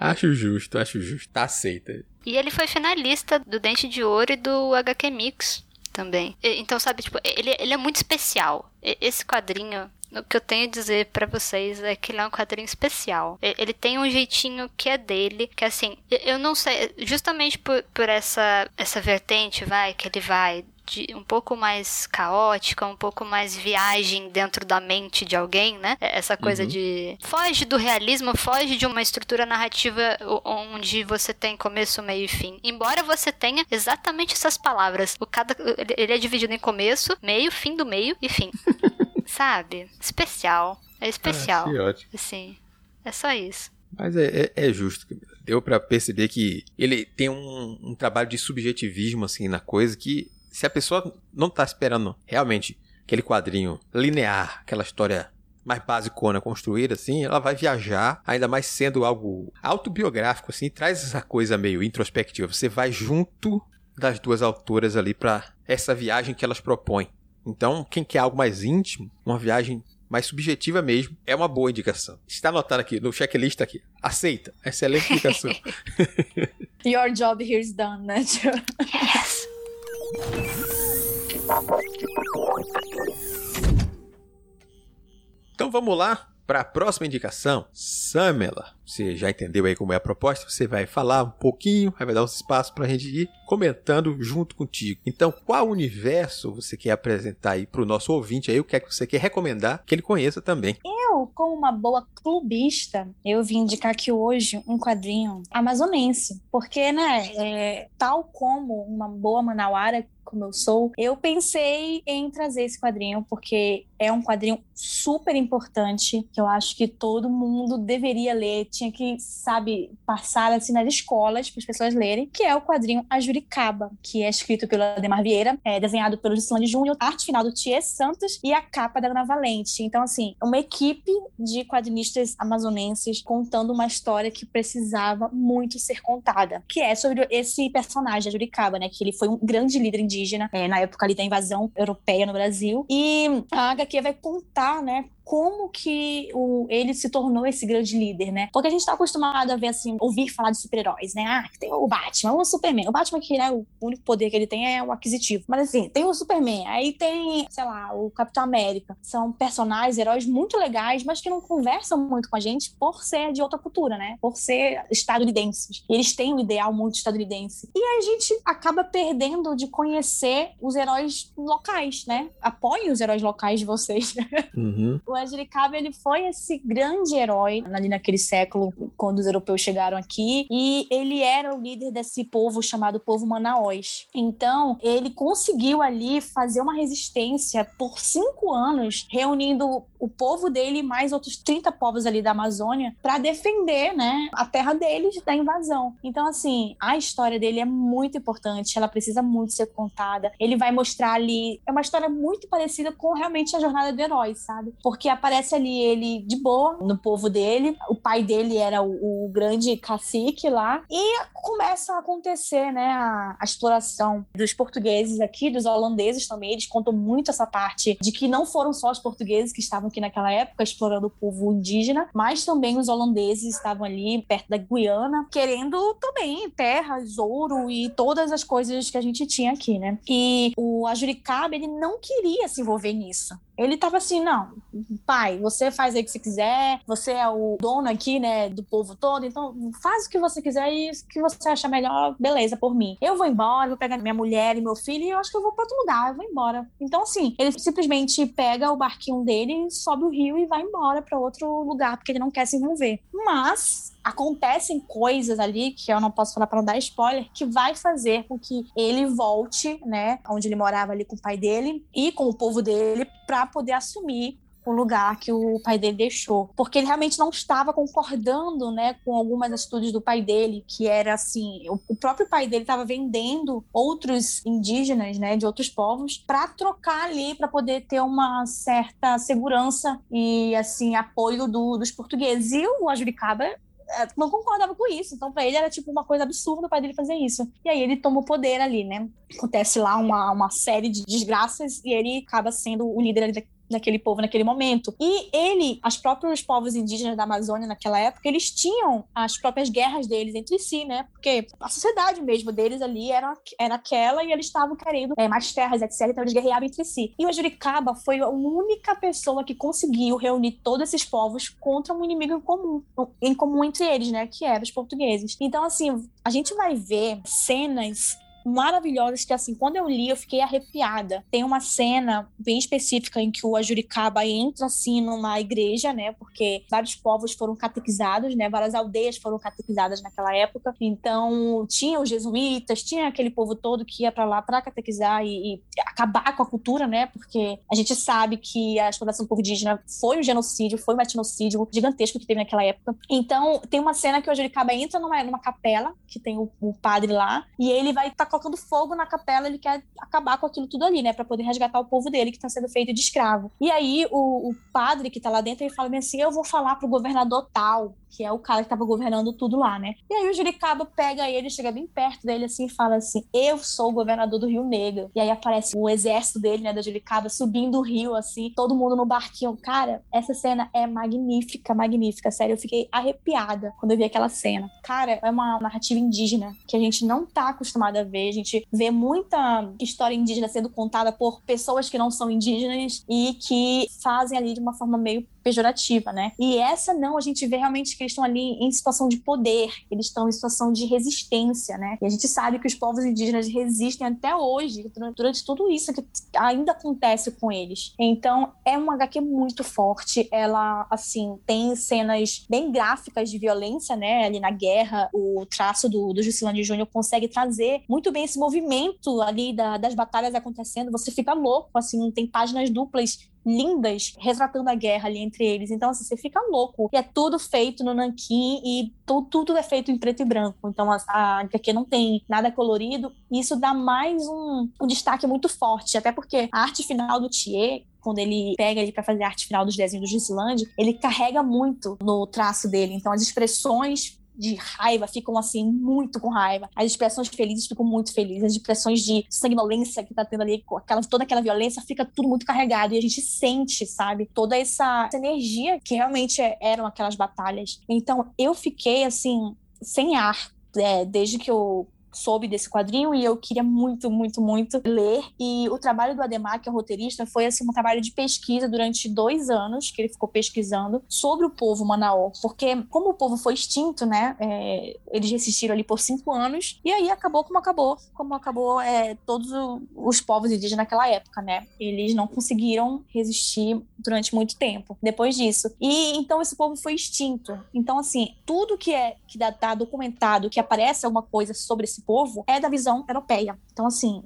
Acho justo, acho justo. Tá aceita. E ele foi finalista do Dente de Ouro e do HQ Mix também. Então, sabe, tipo, ele, ele é muito especial. Esse quadrinho, o que eu tenho a dizer para vocês é que ele é um quadrinho especial. Ele tem um jeitinho que é dele, que assim, eu não sei, justamente por, por essa, essa vertente, vai, que ele vai de, um pouco mais caótica, um pouco mais viagem dentro da mente de alguém, né? É, essa coisa uhum. de. Foge do realismo, foge de uma estrutura narrativa onde você tem começo, meio e fim. Embora você tenha exatamente essas palavras. O cada, ele é dividido em começo, meio, fim do meio e fim. [laughs] Sabe? Especial. É especial. Ah, que ótimo. Assim. É só isso. Mas é, é, é justo. Deu para perceber que ele tem um, um, trabalho de subjetivismo assim na coisa que se a pessoa não tá esperando realmente aquele quadrinho linear, aquela história mais basicona construída, assim, ela vai viajar, ainda mais sendo algo autobiográfico, assim, traz essa coisa meio introspectiva. Você vai junto das duas autoras ali para essa viagem que elas propõem. Então, quem quer algo mais íntimo, uma viagem mais subjetiva mesmo, é uma boa indicação. Está anotado aqui no checklist aqui. Aceita. Excelente indicação. [laughs] [laughs] Your job here is done, né? yes. Então vamos lá para a próxima indicação. Samela, você já entendeu aí como é a proposta? Você vai falar um pouquinho, vai dar uns espaços para a gente ir comentando junto contigo. Então, qual universo você quer apresentar aí para o nosso ouvinte aí? O que é que você quer recomendar que ele conheça também? Eu, como uma boa clubista, eu vim indicar aqui hoje um quadrinho amazonense, porque, né, é, tal como uma boa manauara como eu sou, eu pensei em trazer esse quadrinho porque é um quadrinho super importante que eu acho que todo mundo deveria ler, tinha que, sabe, passar assim nas escolas para as pessoas lerem, que é o quadrinho A Juricaba, que é escrito pelo Ademar Vieira, é desenhado pelo Gislane Júnior, arte final do Ties Santos e a capa da Ana Valente. Então, assim, uma equipe de quadrinistas amazonenses contando uma história que precisava muito ser contada, que é sobre esse personagem, a Juricaba, né, que ele foi um grande líder indígena indígena, é, na época ali da invasão europeia no Brasil. E a HQ vai contar, né, como que o, ele se tornou esse grande líder, né? Porque a gente tá acostumado a ver, assim, ouvir falar de super-heróis, né? Ah, tem o Batman, o Superman. O Batman que, né, o único poder que ele tem é o aquisitivo. Mas, assim, tem o Superman, aí tem, sei lá, o Capitão América. São personagens, heróis muito legais, mas que não conversam muito com a gente por ser de outra cultura, né? Por ser estadunidenses. E eles têm um ideal muito estadunidense. E a gente acaba perdendo de conhecer os heróis locais, né? Apoiem os heróis locais de vocês. Uhum. [laughs] Angelicabe, ele foi esse grande herói ali naquele século, quando os europeus chegaram aqui, e ele era o líder desse povo chamado povo Manaós. Então, ele conseguiu ali fazer uma resistência por cinco anos, reunindo o povo dele mais outros 30 povos ali da Amazônia para defender, né, a terra deles da invasão. Então, assim, a história dele é muito importante, ela precisa muito ser contada. Ele vai mostrar ali, é uma história muito parecida com realmente a jornada do herói, sabe? Porque aparece ali ele de boa no povo dele. O pai dele era o, o grande cacique lá. E começa a acontecer, né, a, a, exploração dos portugueses aqui, dos holandeses também. Eles contam muito essa parte de que não foram só os portugueses que estavam aqui naquela época explorando o povo indígena, mas também os holandeses estavam ali perto da Guiana, querendo também terras, ouro e todas as coisas que a gente tinha aqui, né? E o Ajuricaba, ele não queria se envolver nisso. Ele tava assim, não, pai, você faz aí o que você quiser, você é o dono aqui, né, do povo todo, então faz o que você quiser e o que você achar melhor, beleza, por mim. Eu vou embora, vou pegar minha mulher e meu filho e eu acho que eu vou pra outro lugar, eu vou embora. Então, assim, ele simplesmente pega o barquinho dele, sobe o rio e vai embora para outro lugar, porque ele não quer se envolver. Mas acontecem coisas ali que eu não posso falar para não dar spoiler, que vai fazer com que ele volte, né, onde ele morava ali com o pai dele e com o povo dele para poder assumir o lugar que o pai dele deixou, porque ele realmente não estava concordando, né, com algumas atitudes do pai dele, que era assim, o, próprio pai dele estava vendendo outros indígenas, né, de outros povos, para trocar ali, para poder ter uma certa segurança e assim apoio do, dos portugueses. E o Ajuricaba não concordava com isso. Então, para ele era tipo uma coisa absurda o pai dele fazer isso. E aí ele toma o poder ali, né? Acontece lá uma, uma série de desgraças e ele acaba sendo o líder ali naquele povo naquele momento. E ele, os próprios povos indígenas da Amazônia naquela época, eles tinham as próprias guerras deles entre si, né? Porque a sociedade mesmo deles ali era, era aquela e eles estavam querendo é, mais terras, etc. Então eles guerreavam entre si. E o Juricaba foi a única pessoa que conseguiu reunir todos esses povos contra um inimigo em comum, em comum entre eles, né? Que eram os portugueses. Então, assim, a gente vai ver cenas maravilhosas que, assim, quando eu li, eu fiquei arrepiada. Tem uma cena bem específica em que o Ajuricaba entra, assim, numa igreja, né? Porque vários povos foram catequizados, né? Várias aldeias foram catequizadas naquela época. Então, tinha os jesuítas, tinha aquele povo todo que ia para lá para catequizar e, e, acabar com a cultura, né? Porque a gente sabe que a exploração do povo indígena foi um genocídio, foi um etnocídio gigantesco que teve naquela época. Então, tem uma cena que o Ajuricaba entra numa, numa capela, que tem o, o padre lá, e ele vai estar colocando fogo na capela, ele quer acabar com aquilo tudo ali, né? Pra poder resgatar o povo dele que tá sendo feito de escravo. E aí o, o padre que tá lá dentro, ele fala assim: eu vou falar pro governador tal, que é o cara que tava governando tudo lá, né? E aí o Juricaba pega ele, chega bem perto dele assim e fala assim: Eu sou o governador do Rio Negro. E aí aparece o exército dele, né, da Juricaba, subindo o rio, assim, todo mundo no barquinho. Cara, essa cena é magnífica, magnífica. Sério, eu fiquei arrepiada quando eu vi aquela cena. Cara, é uma narrativa indígena que a gente não tá acostumado a ver. A gente vê muita história indígena sendo contada por pessoas que não são indígenas e que fazem ali de uma forma meio pejorativa, né? E essa não, a gente vê realmente que eles estão ali em situação de poder, eles estão em situação de resistência, né? E a gente sabe que os povos indígenas resistem até hoje, durante tudo isso que ainda acontece com eles. Então, é uma HQ muito forte, ela, assim, tem cenas bem gráficas de violência, né? Ali na guerra, o traço do, do Juscelino Júnior consegue trazer muito bem esse movimento ali da, das batalhas acontecendo, você fica louco, assim, tem páginas duplas lindas retratando a guerra ali entre eles. Então, assim, você fica louco. E é tudo feito no nanquim e tu, tudo é feito em preto e branco. Então, a, a HQ não tem nada colorido. E isso dá mais um, um destaque muito forte. Até porque a arte final do Thier quando ele pega ele para fazer a arte final dos desenhos do Gislande, ele carrega muito no traço dele. Então, as expressões de raiva ficam assim muito com raiva. As expressões felizes ficam muito felizes. As expressões de sanguinolência que tá tendo ali, aquela, toda aquela violência, fica tudo muito carregado. E a gente sente, sabe, toda essa, essa energia que realmente eram aquelas batalhas. Então eu fiquei assim, sem ar. É, desde que eu soube desse quadrinho e eu queria muito, muito, muito ler. E o trabalho do Ademar, que é roteirista, foi assim um trabalho de pesquisa durante dois anos que ele ficou pesquisando sobre o povo Manaó, porque como o povo foi extinto, né, é, eles resistiram ali por cinco anos e aí acabou como acabou, como acabou é, todos os povos indígenas naquela época, né? Eles não conseguiram resistir durante muito tempo depois disso. E então esse povo foi extinto. Então assim, tudo que é que dá, tá documentado, que aparece alguma coisa sobre esse povo é da visão europeia. Então, assim,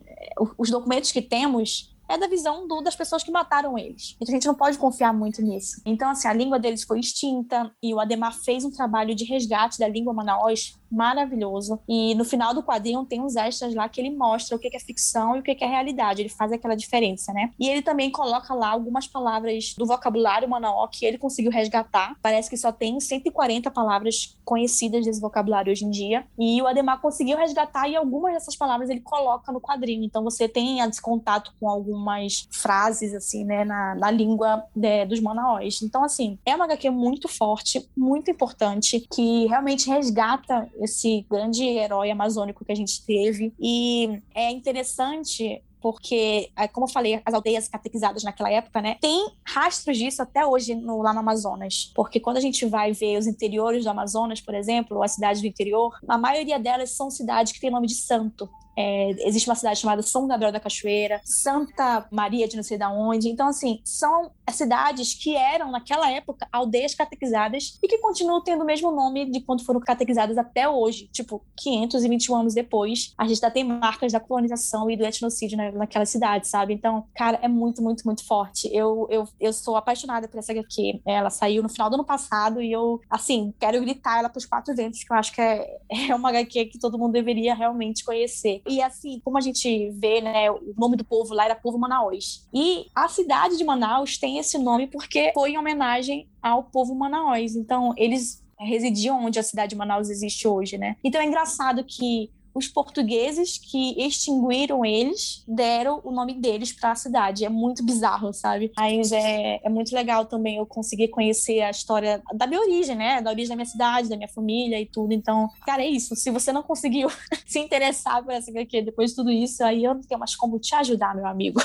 os documentos que temos é da visão do, das pessoas que mataram eles. Então a gente não pode confiar muito nisso. Então, assim, a língua deles foi extinta e o Ademar fez um trabalho de resgate da língua manaus maravilhoso. E no final do quadrinho tem uns extras lá que ele mostra o que é ficção e o que é realidade. Ele faz aquela diferença, né? E ele também coloca lá algumas palavras do vocabulário manaó que ele conseguiu resgatar. Parece que só tem 140 palavras conhecidas desse vocabulário hoje em dia. E o Ademar conseguiu resgatar e algumas dessas palavras ele coloca no quadrinho. Então você tem esse contato com algumas frases, assim, né, na, na língua de, dos manaós. Então, assim, é uma HQ muito forte, muito importante, que realmente resgata esse grande herói amazônico que a gente teve. E é interessante porque, é, como eu falei, as aldeias catequizadas naquela época, né, tem rastros disso até hoje no, lá no Amazonas. Porque quando a gente vai ver os interiores do Amazonas, por exemplo, as cidades do interior, a maioria delas são cidades que têm nome de santo. É, existe uma cidade chamada São Gabriel da Cachoeira, Santa Maria de não sei da onde. Então, assim, são cidades que eram, naquela época, aldeias catequizadas e que continuam tendo o mesmo nome de quando foram catequizadas até hoje. Tipo, 521 anos depois, a gente ainda tem marcas da colonização e do etnocídio na, naquela cidade, sabe? Então, cara, é muito, muito, muito forte. Eu, eu, eu sou apaixonada por essa HQ. Ela saiu no final do ano passado e eu, assim, quero gritar ela pros quatro ventos, que eu acho que é, [laughs] é uma HQ que todo mundo deveria realmente conhecer. E assim, como a gente vê, né, o nome do povo lá era povo Manaus. E a cidade de Manaus tem esse nome porque foi em homenagem ao povo Manaus. Então, eles residiam onde a cidade de Manaus existe hoje, né? Então é engraçado que os portugueses que extinguiram eles deram o nome deles para a cidade. É muito bizarro, sabe? Mas é, é muito legal também eu conseguir conhecer a história da minha origem, né? Da origem da minha cidade, da minha família e tudo. Então, cara, é isso. Se você não conseguiu [laughs] se interessar por essa HQ depois de tudo isso, aí eu não tenho mais como te ajudar, meu amigo.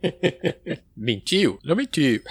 [laughs] mentiu? Não mentiu. [laughs]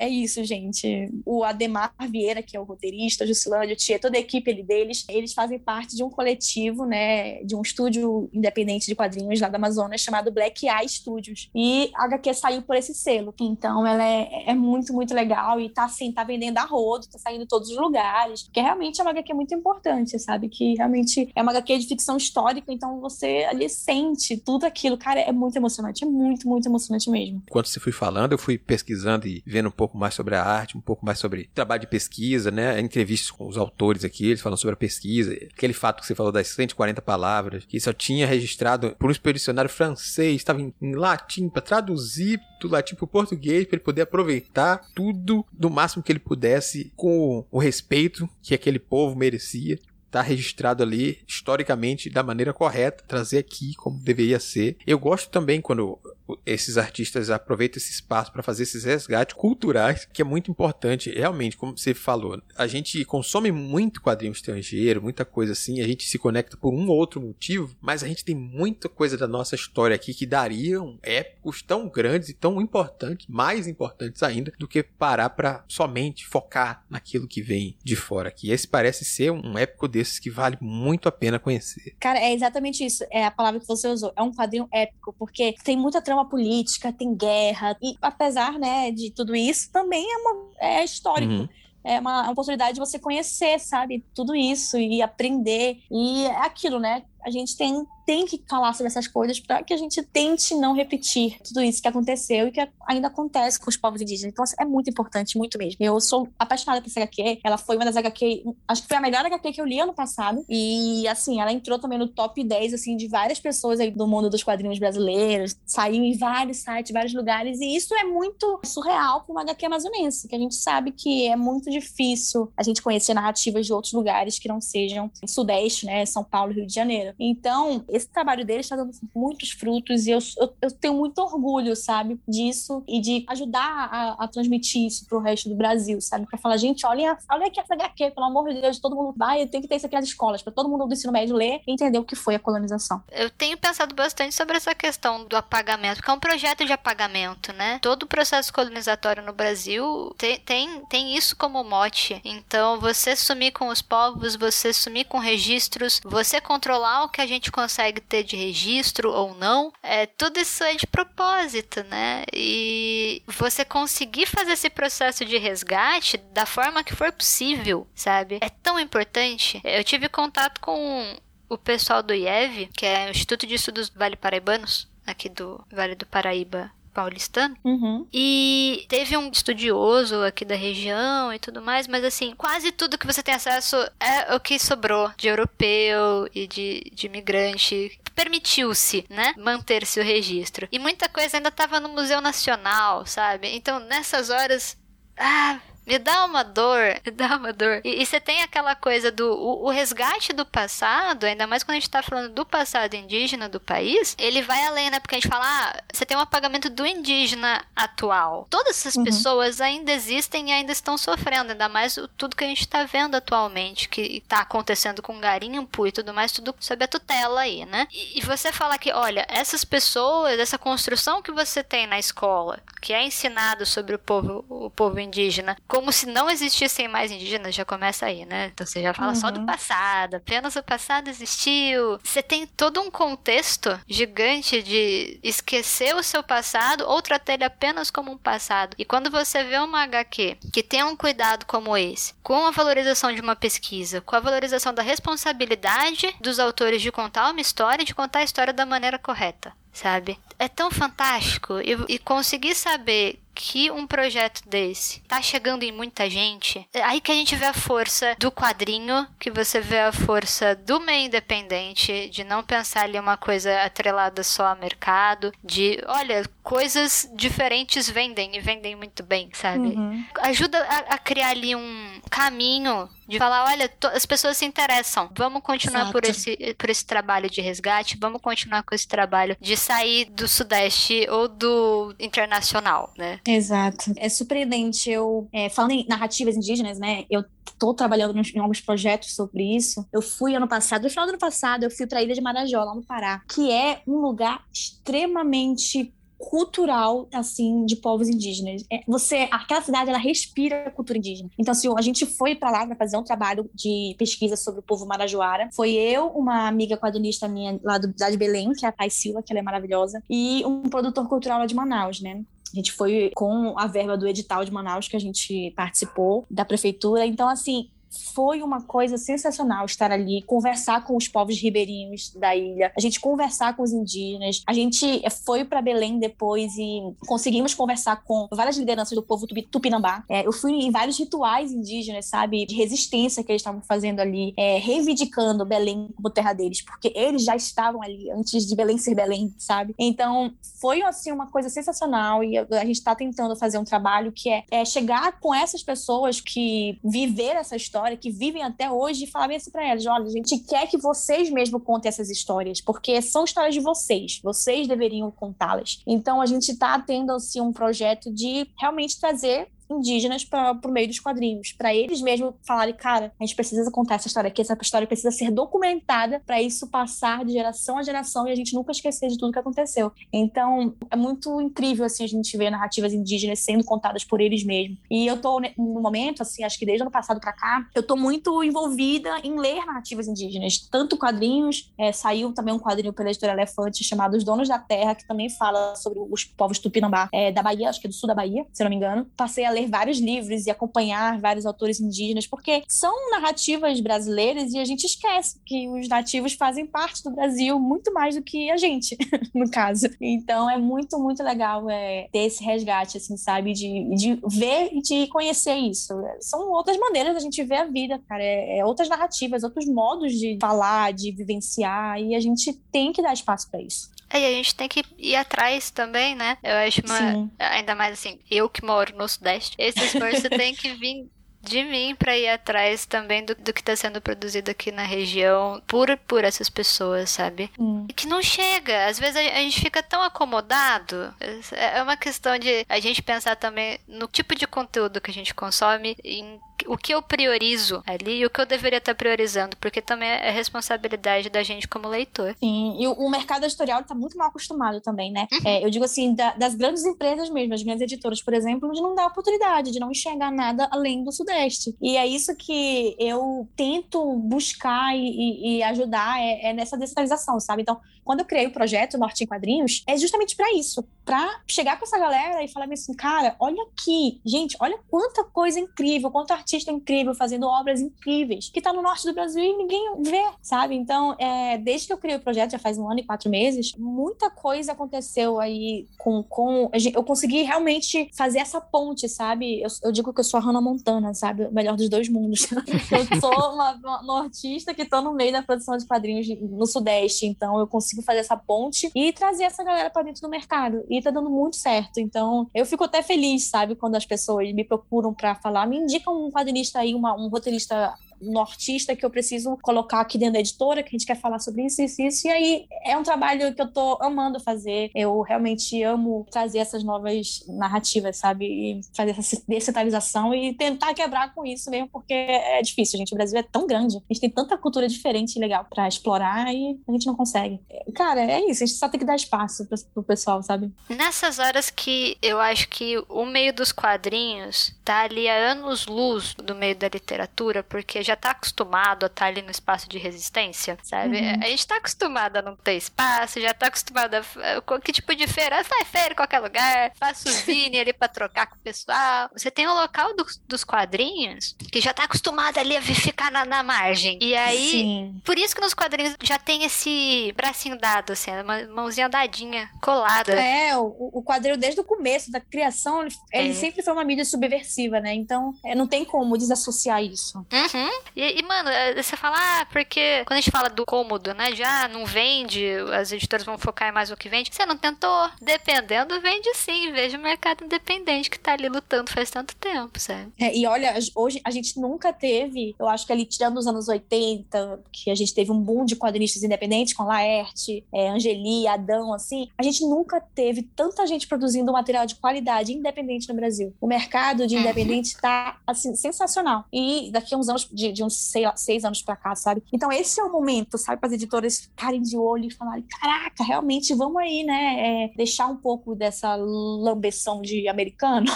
é isso, gente. O Ademar Vieira, que é o roteirista, o Juscelândio, o Tia, toda a equipe ali deles, eles fazem parte de um coletivo, né, de um estúdio independente de quadrinhos lá da Amazonas chamado Black Eye Studios. E a HQ saiu por esse selo. Então ela é, é muito, muito legal e tá assim, tá vendendo a rodo, tá saindo em todos os lugares, porque realmente é uma HQ muito importante, sabe? Que realmente é uma HQ de ficção histórica, então você ali sente tudo aquilo. Cara, é muito emocionante, é muito, muito emocionante mesmo. Quando você foi falando, eu fui pesquisando e vendo um pouco pouco mais sobre a arte, um pouco mais sobre trabalho de pesquisa, né? Entrevistas com os autores aqui, eles falam sobre a pesquisa. Aquele fato que você falou das 140 palavras, que só tinha registrado por um expedicionário francês, estava em, em latim para traduzir do latim para o português, para ele poder aproveitar tudo do máximo que ele pudesse com o respeito que aquele povo merecia tá registrado ali historicamente da maneira correta, trazer aqui como deveria ser. Eu gosto também quando esses artistas aproveitam esse espaço para fazer esses resgates culturais, que é muito importante, realmente, como você falou. A gente consome muito quadrinho estrangeiro, muita coisa assim, a gente se conecta por um ou outro motivo, mas a gente tem muita coisa da nossa história aqui que dariam épicos tão grandes e tão importantes, mais importantes ainda, do que parar para somente focar naquilo que vem de fora aqui. Esse parece ser um épico desses que vale muito a pena conhecer. Cara, é exatamente isso. É a palavra que você usou. É um quadrinho épico, porque tem muita trama política, tem guerra. E apesar, né, de tudo isso, também é, uma, é histórico. Uhum é uma, uma oportunidade de você conhecer, sabe, tudo isso e aprender. E é aquilo, né? A gente tem tem que falar sobre essas coisas para que a gente tente não repetir tudo isso que aconteceu e que ainda acontece com os povos indígenas. Então, assim, é muito importante, muito mesmo. Eu sou apaixonada por essa HQ. Ela foi uma das HQ, acho que foi a melhor HQ que eu li ano passado. E, assim, ela entrou também no top 10, assim, de várias pessoas aí do mundo dos quadrinhos brasileiros. Saiu em vários sites, vários lugares. E isso é muito surreal para uma HQ amazonense, que a gente sabe que é muito difícil a gente conhecer narrativas de outros lugares que não sejam Sudeste, né? São Paulo, Rio de Janeiro. Então, esse trabalho dele está dando muitos frutos e eu, eu, eu, tenho muito orgulho, sabe, disso e de ajudar a, a transmitir isso para o resto do Brasil, sabe? Para falar, gente, olha, olha aqui essa HQ, pelo amor de Deus, todo mundo vai, tem que ter isso aqui nas escolas, para todo mundo do ensino médio ler e entender o que foi a colonização. Eu tenho pensado bastante sobre essa questão do apagamento, porque é um projeto de apagamento, né? Todo o processo colonizatório no Brasil tem, tem, tem isso como mote. Então, você sumir com os povos, você sumir com registros, você controlar o que a gente consegue consegue ter de registro ou não, é, tudo isso é de propósito, né? E você conseguir fazer esse processo de resgate da forma que for possível, sabe? É tão importante. Eu tive contato com o pessoal do IEV, que é o Instituto de Estudos Vale Paraibanos, aqui do Vale do Paraíba, paulistano. Uhum. E teve um estudioso aqui da região e tudo mais, mas assim, quase tudo que você tem acesso é o que sobrou de europeu e de, de imigrante. Permitiu-se, né, manter-se o registro. E muita coisa ainda estava no Museu Nacional, sabe? Então, nessas horas. Ah, me dá uma dor, [laughs] me dá uma dor. E, e você tem aquela coisa do o, o, resgate do passado, ainda mais quando a gente tá falando do passado indígena do país, ele vai além, né? Porque a gente fala, ah, você tem um apagamento do indígena atual. Todas essas uhum. pessoas ainda existem e ainda estão sofrendo, ainda mais tudo que a gente tá vendo atualmente, que tá acontecendo com garimpo e tudo mais, tudo sob a tutela aí, né? E, e você fala que, olha, essas pessoas, essa construção que você tem na escola, que é ensinado sobre o povo, o povo indígena, como se não existissem mais indígenas, já começa aí, né? Então você já fala uhum. só do uhum. passado, apenas o passado existiu. Você tem todo um contexto gigante de esquecer o seu passado ou tratar ele apenas como um passado. E quando você vê uma HQ que tem um cuidado como esse, com a valorização de uma pesquisa, com a valorização da responsabilidade dos autores de contar uma história, de contar a história da maneira correta, sabe? É tão fantástico e, e conseguir saber que um projeto desse tá chegando em muita gente, é aí que a gente vê a força do quadrinho, que você vê a força do meio independente, de não pensar ali uma coisa atrelada só a mercado, de, olha, coisas diferentes vendem e vendem muito bem, sabe? Uhum. Ajuda a, a criar ali um caminho de falar, olha, as pessoas se interessam, vamos continuar por esse, por esse trabalho de resgate, vamos continuar com esse trabalho de sair do Sudeste ou do internacional, né? Exato. É surpreendente. Eu, é, falando em narrativas indígenas, né? Eu estou trabalhando em alguns projetos sobre isso. Eu fui ano passado, no final do ano passado, eu fui para a Ilha de Marajó, lá no Pará, que é um lugar extremamente cultural assim de povos indígenas. É, você, aquela cidade ela respira cultura indígena. Então assim, a gente foi para lá para fazer um trabalho de pesquisa sobre o povo marajoara. Foi eu, uma amiga quadrinista minha lá do, da de Belém, que é a Thais Silva, que ela é maravilhosa, e um produtor cultural lá de Manaus, né? A gente foi com a verba do edital de Manaus que a gente participou da prefeitura. Então, assim, foi uma coisa sensacional estar ali, conversar com os povos ribeirinhos da ilha, a gente conversar com os indígenas. A gente foi para Belém depois e conseguimos conversar com várias lideranças do povo tupinambá. É, eu fui em vários rituais indígenas, sabe, de resistência que eles estavam fazendo ali, é, reivindicando Belém como terra deles, porque eles já estavam ali antes de Belém ser Belém, sabe? Então foi assim uma coisa sensacional e a gente está tentando fazer um trabalho que é, é chegar com essas pessoas que viveram essa história, que vivem até hoje e falar bem assim para elas: olha, a gente quer que vocês mesmo contem essas histórias, porque são histórias de vocês, vocês deveriam contá-las. Então a gente está tendo assim um projeto de realmente trazer indígenas para o meio dos quadrinhos, para eles mesmos falarem, cara, a gente precisa contar essa história aqui, essa história precisa ser documentada para isso passar de geração a geração e a gente nunca esquecer de tudo que aconteceu. Então, é muito incrível assim a gente ver narrativas indígenas sendo contadas por eles mesmos. E eu tô no momento assim, acho que desde ano passado para cá, eu tô muito envolvida em ler narrativas indígenas, tanto quadrinhos, é, saiu também um quadrinho pela editora Elefante chamado Os Donos da Terra, que também fala sobre os povos tupinambá é, da Bahia, acho que é do sul da Bahia, se não me engano. Passei a ler ler vários livros e acompanhar vários autores indígenas, porque são narrativas brasileiras e a gente esquece que os nativos fazem parte do Brasil muito mais do que a gente, [laughs] no caso. Então é muito, muito legal é, ter esse resgate, assim, sabe? De, de ver e de conhecer isso. São outras maneiras da gente ver a vida, cara. É, é outras narrativas, outros modos de falar, de vivenciar, e a gente tem que dar espaço para isso. É, e a gente tem que ir atrás também, né? Eu acho uma. Sim. Ainda mais assim, eu que moro no Sudeste, esse esforço [laughs] tem que vir de mim para ir atrás também do, do que está sendo produzido aqui na região por, por essas pessoas, sabe? Hum. Que não chega. Às vezes a, a, gente fica tão acomodado. É, é uma questão de a gente pensar também no tipo de conteúdo que a gente consome, em o que eu priorizo ali e o que eu deveria estar priorizando, porque também é responsabilidade da gente como leitor. Sim, e o, mercado editorial está muito mal acostumado também, né? Uhum. É, eu digo assim, da, das grandes empresas mesmo, as grandes editoras, por exemplo, de não dar oportunidade, de não enxergar nada além do Sudeste. E é isso que eu tento buscar e, e, e ajudar é, é, nessa descentralização, sabe? Então, quando eu criei o projeto Norte em Quadrinhos, é justamente para isso, para chegar com essa galera e falar assim, cara, olha aqui, gente, olha quanta coisa incrível, quanto artista artista incrível fazendo obras incríveis que tá no norte do Brasil e ninguém vê, sabe? Então, é, desde que eu criei o projeto, já faz um ano e quatro meses, muita coisa aconteceu aí com. com eu consegui realmente fazer essa ponte, sabe? Eu, eu digo que eu sou a Hannah Montana, sabe? O melhor dos dois mundos. [laughs] eu sou uma, uma, uma artista que tô no meio da produção de quadrinhos no Sudeste, então eu consigo fazer essa ponte e trazer essa galera para dentro do mercado. E tá dando muito certo. Então, eu fico até feliz, sabe, quando as pessoas me procuram para falar, me indicam um quadrinista aí, uma, um roteirista nortista que eu preciso colocar aqui dentro da editora, que a gente quer falar sobre isso, isso, isso. E aí é um trabalho que eu tô amando fazer. Eu realmente amo trazer essas novas narrativas, sabe? E fazer essa descentralização e tentar quebrar com isso mesmo, porque é difícil, gente. O Brasil é tão grande, a gente tem tanta cultura diferente e legal para explorar e a gente não consegue. Cara, é isso, a gente só tem que dar espaço pro, pro pessoal, sabe? Nessas horas que eu acho que o meio dos quadrinhos tá ali a anos-luz do meio da literatura, porque já já tá acostumado a estar tá ali no espaço de resistência, sabe? Uhum. A gente tá acostumado a não ter espaço, já tá acostumado a. Que tipo de feira? Sai feira em qualquer lugar, faço zine ali pra trocar com o pessoal. Você tem o local do, dos quadrinhos que já tá acostumado ali a ficar na, na margem. E aí, Sim. por isso que nos quadrinhos já tem esse bracinho dado, assim, uma mãozinha dadinha, colada. É, o, o quadrinho desde o começo da criação, ele, é. sempre foi uma mídia subversiva, né? Então, é, não tem como desassociar isso. Uhum. E, e, mano, é, você fala, ah, porque quando a gente fala do cômodo, né? Já não vende, as editoras vão focar em mais o que vende. Você não tentou? Dependendo, vende sim. Veja o mercado independente que tá ali lutando faz tanto tempo, sabe? É, e olha, hoje a gente nunca teve, eu acho que ali tirando os anos 80, que a gente teve um boom de quadrinistas independentes com Laerte, é, Angeli, Adão, assim, a gente nunca teve tanta gente produzindo material de qualidade independente no Brasil. O mercado de uhum. independente uhum. tá, assim, sensacional. E daqui a uns anos de de, uns seis, seis anos para cá, sabe? Então esse é o momento, sabe, para as editoras ficarem de olho e falarem, caraca, realmente vamos aí, né, é, deixar um pouco dessa lambeção de americano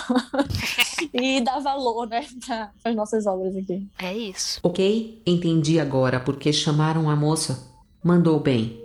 [laughs] e dar valor, né, para as nossas obras aqui. É isso. Ok, entendi agora porque chamaram a moça. Mandou bem.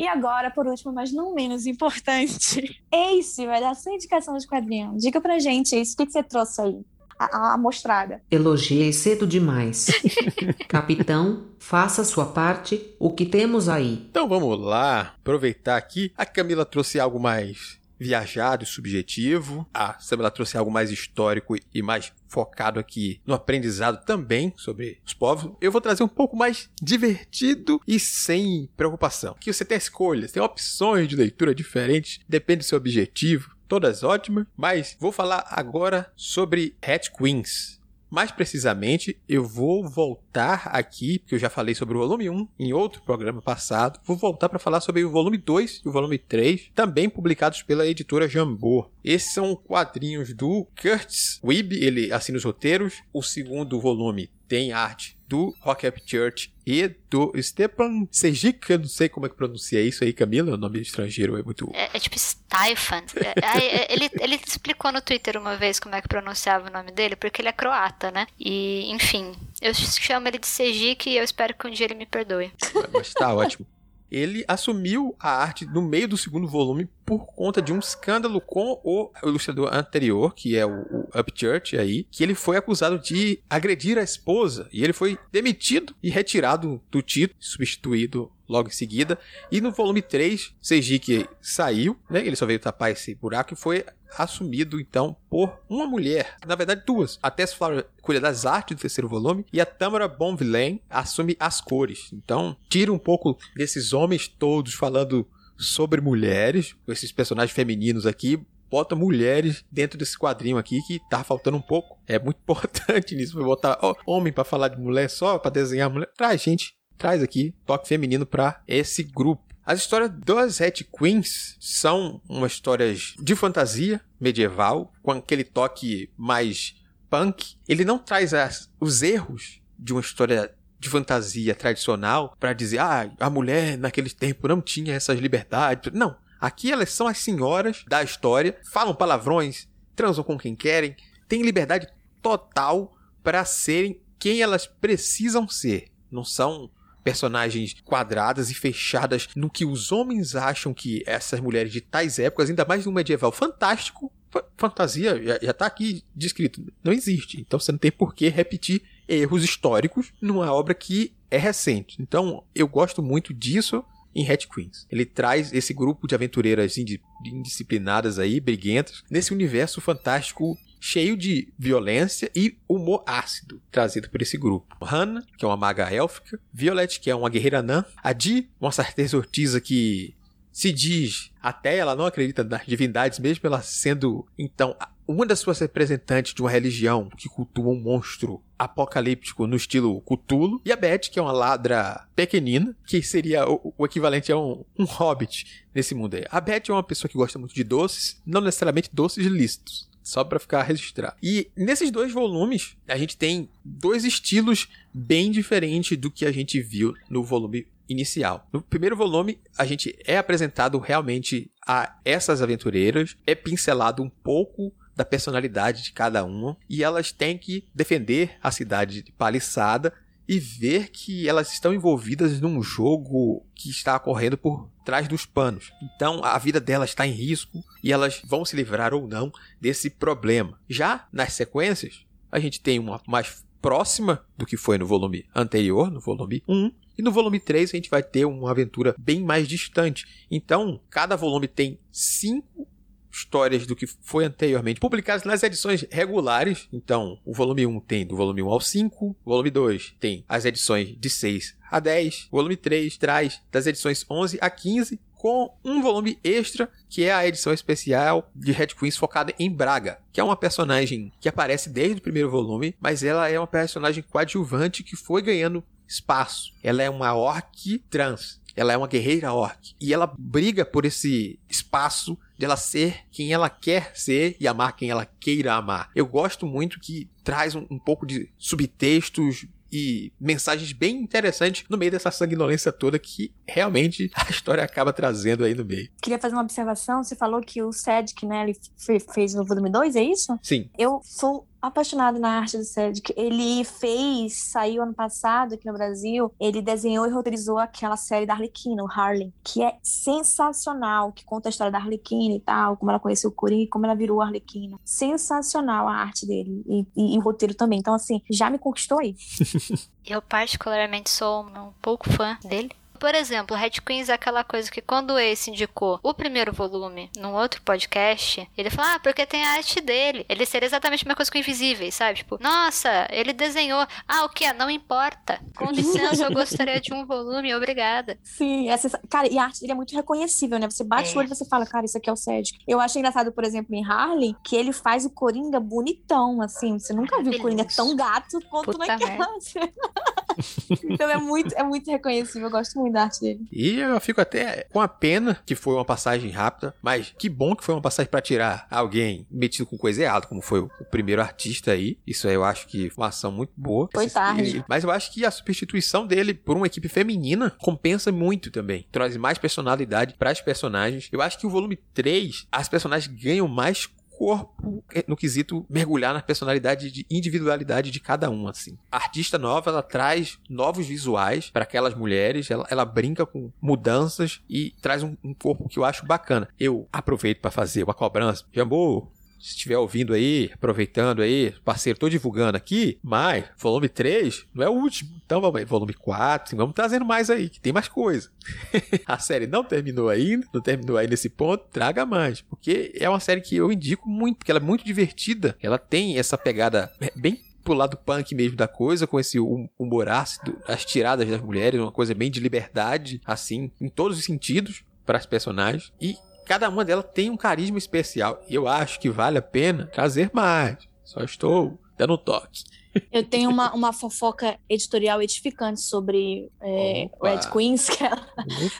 E agora, por último, mas não menos importante, [laughs] Ace vai dar sua indicação de quadrinho. Diga pra gente, Ace, o que, que você trouxe aí? A, a mostrada. Elogiei cedo demais. [laughs] Capitão, faça sua parte. O que temos aí? Então vamos lá, aproveitar aqui. A Camila trouxe algo mais viajado e subjetivo. A Samela trouxe algo mais histórico e mais focado aqui no aprendizado também sobre os povos. Eu vou trazer um pouco mais divertido e sem preocupação. Que você tem escolhas, tem opções de leitura diferentes, depende do seu objetivo. Todas ótimas, mas vou falar agora sobre Hat Queens. Mais precisamente, eu vou voltar aqui, porque eu já falei sobre o volume 1 em outro programa passado. Vou voltar para falar sobre o volume 2 e o volume 3, também publicados pela editora Jambô. Esses são quadrinhos do Kurtz Wiebe, ele assina os roteiros. O segundo volume tem arte do Rock Up Church e do Stepan Sejic, eu não sei como é que pronuncia isso aí, Camila, o nome estrangeiro é muito... É, é tipo Stefan. É, é, ele, ele explicou no Twitter uma vez como é que pronunciava o nome dele, porque ele é croata, né? E, enfim, eu chamo ele de Sejic e eu espero que um dia ele me perdoe. Mas tá ótimo ele assumiu a arte no meio do segundo volume por conta de um escândalo com o ilustrador anterior, que é o, o Upchurch aí, que ele foi acusado de agredir a esposa. E ele foi demitido e retirado do título, substituído logo em seguida. E no volume 3, Seiji saiu, né? Ele só veio tapar esse buraco e foi assumido então por uma mulher, na verdade duas. A Tess Flower cuida das artes do terceiro volume e a Tamara Bonvillain assume as cores. Então, tira um pouco desses homens todos falando sobre mulheres, com esses personagens femininos aqui, bota mulheres dentro desse quadrinho aqui que tá faltando um pouco. É muito [laughs] importante nisso, botar oh, homem para falar de mulher só, para desenhar mulher. Traz gente, traz aqui toque feminino para esse grupo. As histórias das Red Queens são umas histórias de fantasia medieval, com aquele toque mais punk. Ele não traz as, os erros de uma história de fantasia tradicional para dizer, ah, a mulher naquele tempo não tinha essas liberdades. Não. Aqui elas são as senhoras da história, falam palavrões, transam com quem querem, têm liberdade total para serem quem elas precisam ser. Não são personagens quadradas e fechadas no que os homens acham que essas mulheres de tais épocas, ainda mais no medieval fantástico, fantasia já, já tá aqui descrito, não existe. Então você não tem por que repetir erros históricos numa obra que é recente. Então eu gosto muito disso em Hat Queens. Ele traz esse grupo de aventureiras indisciplinadas aí, briguentas, nesse universo fantástico cheio de violência e humor ácido trazido por esse grupo. Hannah, que é uma maga élfica, Violet, que é uma guerreira anã, a Di, uma sacerdotisa que se diz até ela não acredita nas divindades, mesmo ela sendo então uma das suas representantes de uma religião que cultua um monstro apocalíptico no estilo Cthulhu, e a Beth, que é uma ladra pequenina, que seria o, o equivalente a um, um, hobbit nesse mundo aí. A Beth é uma pessoa que gosta muito de doces, não necessariamente doces lícitos só para ficar registrado. E nesses dois volumes, a gente tem dois estilos bem diferentes do que a gente viu no volume inicial. No primeiro volume, a gente é apresentado realmente a essas aventureiras, é pincelado um pouco da personalidade de cada uma e elas têm que defender a cidade de Paliçada e ver que elas estão envolvidas num jogo que está ocorrendo por trás dos panos. Então a vida delas está em risco e elas vão se livrar ou não desse problema. Já nas sequências, a gente tem uma mais próxima do que foi no volume anterior, no volume 1, e no volume 3 a gente vai ter uma aventura bem mais distante. Então, cada volume tem cinco histórias do que foi anteriormente publicadas nas edições regulares. Então, o volume 1 tem do volume 1 ao 5, o volume 2 tem as edições de 6 a 10, o volume 3 traz das edições 11 a 15 com um volume extra, que é a edição especial de Red Queens focada em Braga, que é uma personagem que aparece desde o primeiro volume, mas ela é uma personagem coadjuvante que foi ganhando espaço. Ela é uma orc trans. Ela é uma guerreira orc. E ela briga por esse espaço de ela ser quem ela quer ser e amar quem ela queira amar. Eu gosto muito que traz um, um pouco de subtextos e mensagens bem interessantes no meio dessa sanguinolência toda que realmente a história acaba trazendo aí no meio. Queria fazer uma observação. Você falou que o Cedric, né, ele fez o volume 2, é isso? Sim. Eu sou apaixonado na arte do Cedric. Ele fez, saiu ano passado aqui no Brasil, ele desenhou e roteirizou aquela série da Arlequina, o Harley, que é sensacional, que conta a história da Arlequina e tal, como ela conheceu o Coringa e como ela virou a Arlequina. Sensacional a arte dele e, e, e o roteiro também. Então, assim, já me conquistou aí. [laughs] Eu particularmente sou um pouco fã dele. Por exemplo, Red Queens é aquela coisa que quando o Ace indicou o primeiro volume num outro podcast, ele falou, ah, porque tem a arte dele. Ele seria exatamente a mesma coisa o Invisíveis, sabe? Tipo, nossa, ele desenhou. Ah, o que? Não importa. Com [laughs] licença, eu gostaria de um volume, obrigada. Sim, essa, cara, e a arte dele é muito reconhecível, né? Você bate é. o olho e você fala, cara, isso aqui é o Cedric. Eu acho engraçado, por exemplo, em Harley, que ele faz o Coringa bonitão, assim. Você nunca viu o Coringa tão gato quanto Puta naquela. [laughs] então é muito, é muito reconhecível, eu gosto muito da arte dele. E eu fico até com a pena que foi uma passagem rápida, mas que bom que foi uma passagem para tirar alguém metido com coisa errada, como foi o primeiro artista aí. Isso aí eu acho que foi uma ação muito boa. Foi tarde. Mas eu acho que a substituição dele por uma equipe feminina compensa muito também. Traz mais personalidade para as personagens. Eu acho que o volume 3, as personagens ganham mais corpo no quesito mergulhar na personalidade de individualidade de cada um, assim. A artista nova, ela traz novos visuais para aquelas mulheres, ela, ela, brinca com mudanças e traz um, um, corpo que eu acho bacana. Eu aproveito para fazer uma cobrança. Jambô, se estiver ouvindo aí, aproveitando aí, parceiro, tô divulgando aqui, mas volume 3 não é o último. Então vamos aí, volume 4, vamos trazendo mais aí, que tem mais coisa. [laughs] a série não terminou ainda, não terminou aí nesse ponto, traga mais. Porque é uma série que eu indico muito, porque ela é muito divertida, ela tem essa pegada bem pro lado punk mesmo da coisa, com esse humor ácido, as tiradas das mulheres, uma coisa bem de liberdade, assim, em todos os sentidos para as personagens. E cada uma delas tem um carisma especial. E eu acho que vale a pena trazer mais. Só estou dando um toque. [laughs] Eu tenho uma, uma fofoca editorial edificante sobre é, Red Queens. Que ela...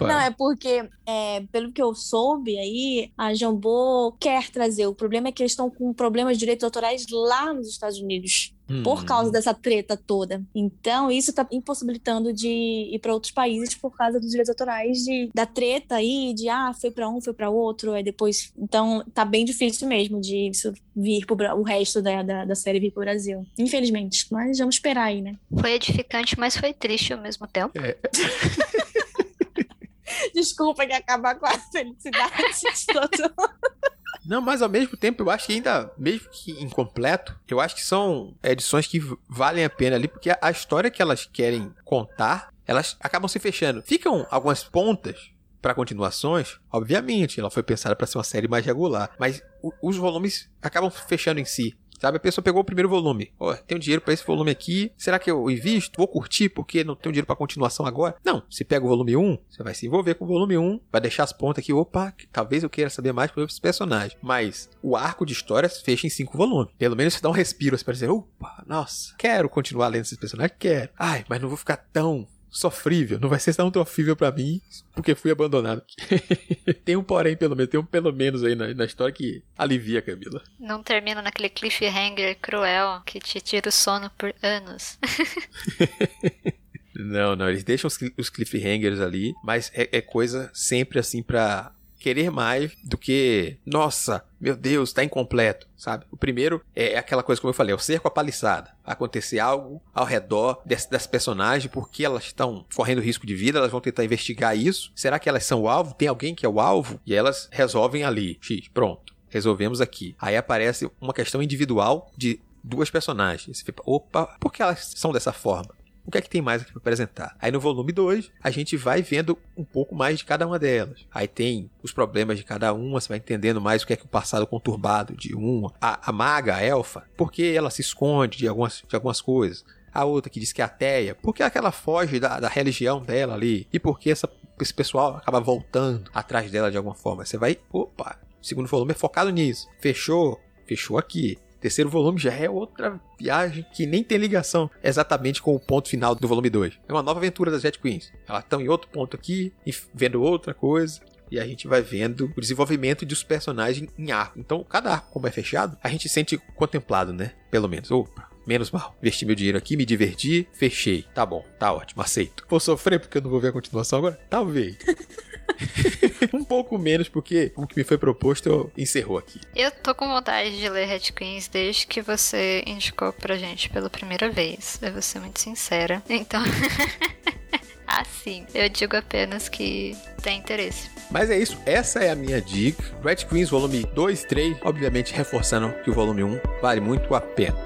Não, é porque, é, pelo que eu soube aí, a Jambô quer trazer. O problema é que eles estão com problemas de direitos autorais lá nos Estados Unidos por causa hum. dessa treta toda. Então, isso está impossibilitando de ir para outros países por causa dos direitos autorais, de, da treta aí, de ah, foi para um, foi para outro, aí depois. Então, tá bem difícil mesmo de isso vir pro, o resto da, da, da série vir pro Brasil. Infelizmente. Mas vamos esperar aí, né? Foi edificante, mas foi triste ao mesmo tempo. É. [laughs] Desculpa que acabar com a felicidade de todo não, mas ao mesmo tempo eu acho que ainda, mesmo que incompleto, eu acho que são edições que valem a pena ali, porque a história que elas querem contar, elas acabam se fechando. Ficam algumas pontas para continuações, obviamente, ela foi pensada para ser uma série mais regular, mas os volumes acabam fechando em si. Sabe, a pessoa pegou o primeiro volume. Ó, oh, tenho dinheiro para esse volume aqui. Será que eu invisto? Vou curtir porque não tenho dinheiro para continuação agora? Não. Se pega o volume 1, você vai se envolver com o volume 1, vai deixar as pontas aqui. Opa, talvez eu queira saber mais sobre esse personagem. Mas o arco de histórias fecha em cinco volumes. Pelo menos você dá um respiro para dizer, opa, nossa, quero continuar lendo esses personagens? Quero. Ai, mas não vou ficar tão sofrível, não vai ser tão sofrível para mim, porque fui abandonado. [laughs] tem um porém, pelo menos, tem um pelo menos aí na, na história que alivia a Camila. Não termina naquele cliffhanger cruel que te tira o sono por anos. [laughs] não, não, eles deixam os, cliffhangers ali, mas é, é coisa sempre assim pra querer mais do que, nossa, meu Deus, tá incompleto, sabe? O primeiro é aquela coisa como eu falei, é o cerco a paliçada. Acontecer algo ao redor desse, das personagens, porque elas estão correndo risco de vida, elas vão tentar investigar isso. Será que elas são o alvo? Tem alguém que é o alvo? E elas resolvem ali. X, pronto. Resolvemos aqui. Aí aparece uma questão individual de duas personagens. Você fica, opa, por que elas são dessa forma? O que é que tem mais aqui para apresentar? Aí no volume 2, a gente vai vendo um pouco mais de cada uma delas. Aí tem os problemas de cada uma, você vai entendendo mais o que é que o passado conturbado de uma. A, a maga, a elfa, por que ela se esconde de algumas, de algumas coisas? A outra que diz que é ateia, por que ela foge da, da religião dela ali? E por que essa, esse pessoal acaba voltando atrás dela de alguma forma? Você vai, opa, o segundo volume é focado nisso. Fechou? Fechou aqui. Terceiro volume já é outra viagem que nem tem ligação exatamente com o ponto final do volume 2. É uma nova aventura das Jet Queens. Elas estão em outro ponto aqui, vendo outra coisa. E a gente vai vendo o desenvolvimento dos personagens em arco. Então, cada arco, como é fechado, a gente sente contemplado, né? Pelo menos. Opa, Menos mal. Investi meu dinheiro aqui, me diverti, fechei. Tá bom, tá ótimo, aceito. Vou sofrer porque eu não vou ver a continuação agora? Talvez. [laughs] [laughs] um pouco menos, porque o que me foi proposto eu encerrou aqui. Eu tô com vontade de ler Red Queens desde que você indicou pra gente pela primeira vez. Eu vou ser muito sincera. Então. [laughs] assim, eu digo apenas que tem interesse. Mas é isso, essa é a minha dica. Red Queens, volume 2 3, obviamente reforçando que o volume 1 vale muito a pena.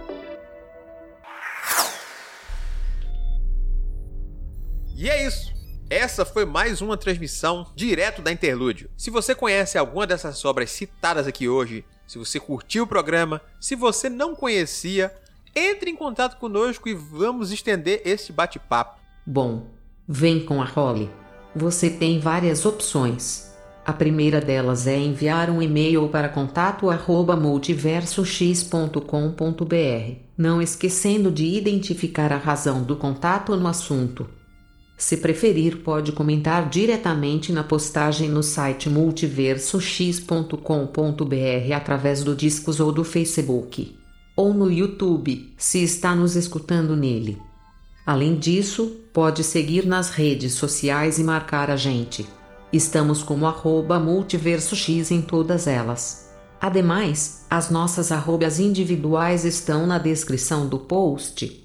E é isso. Essa foi mais uma transmissão direto da Interlúdio. Se você conhece alguma dessas obras citadas aqui hoje, se você curtiu o programa, se você não conhecia, entre em contato conosco e vamos estender esse bate-papo. Bom, vem com a Holly. Você tem várias opções. A primeira delas é enviar um e-mail para contato@multiversox.com.br, não esquecendo de identificar a razão do contato no assunto. Se preferir, pode comentar diretamente na postagem no site multiversox.com.br através do Discos ou do Facebook, ou no YouTube, se está nos escutando nele. Além disso, pode seguir nas redes sociais e marcar a gente. Estamos como arroba multiversox em todas elas. Ademais, as nossas arrobas individuais estão na descrição do post.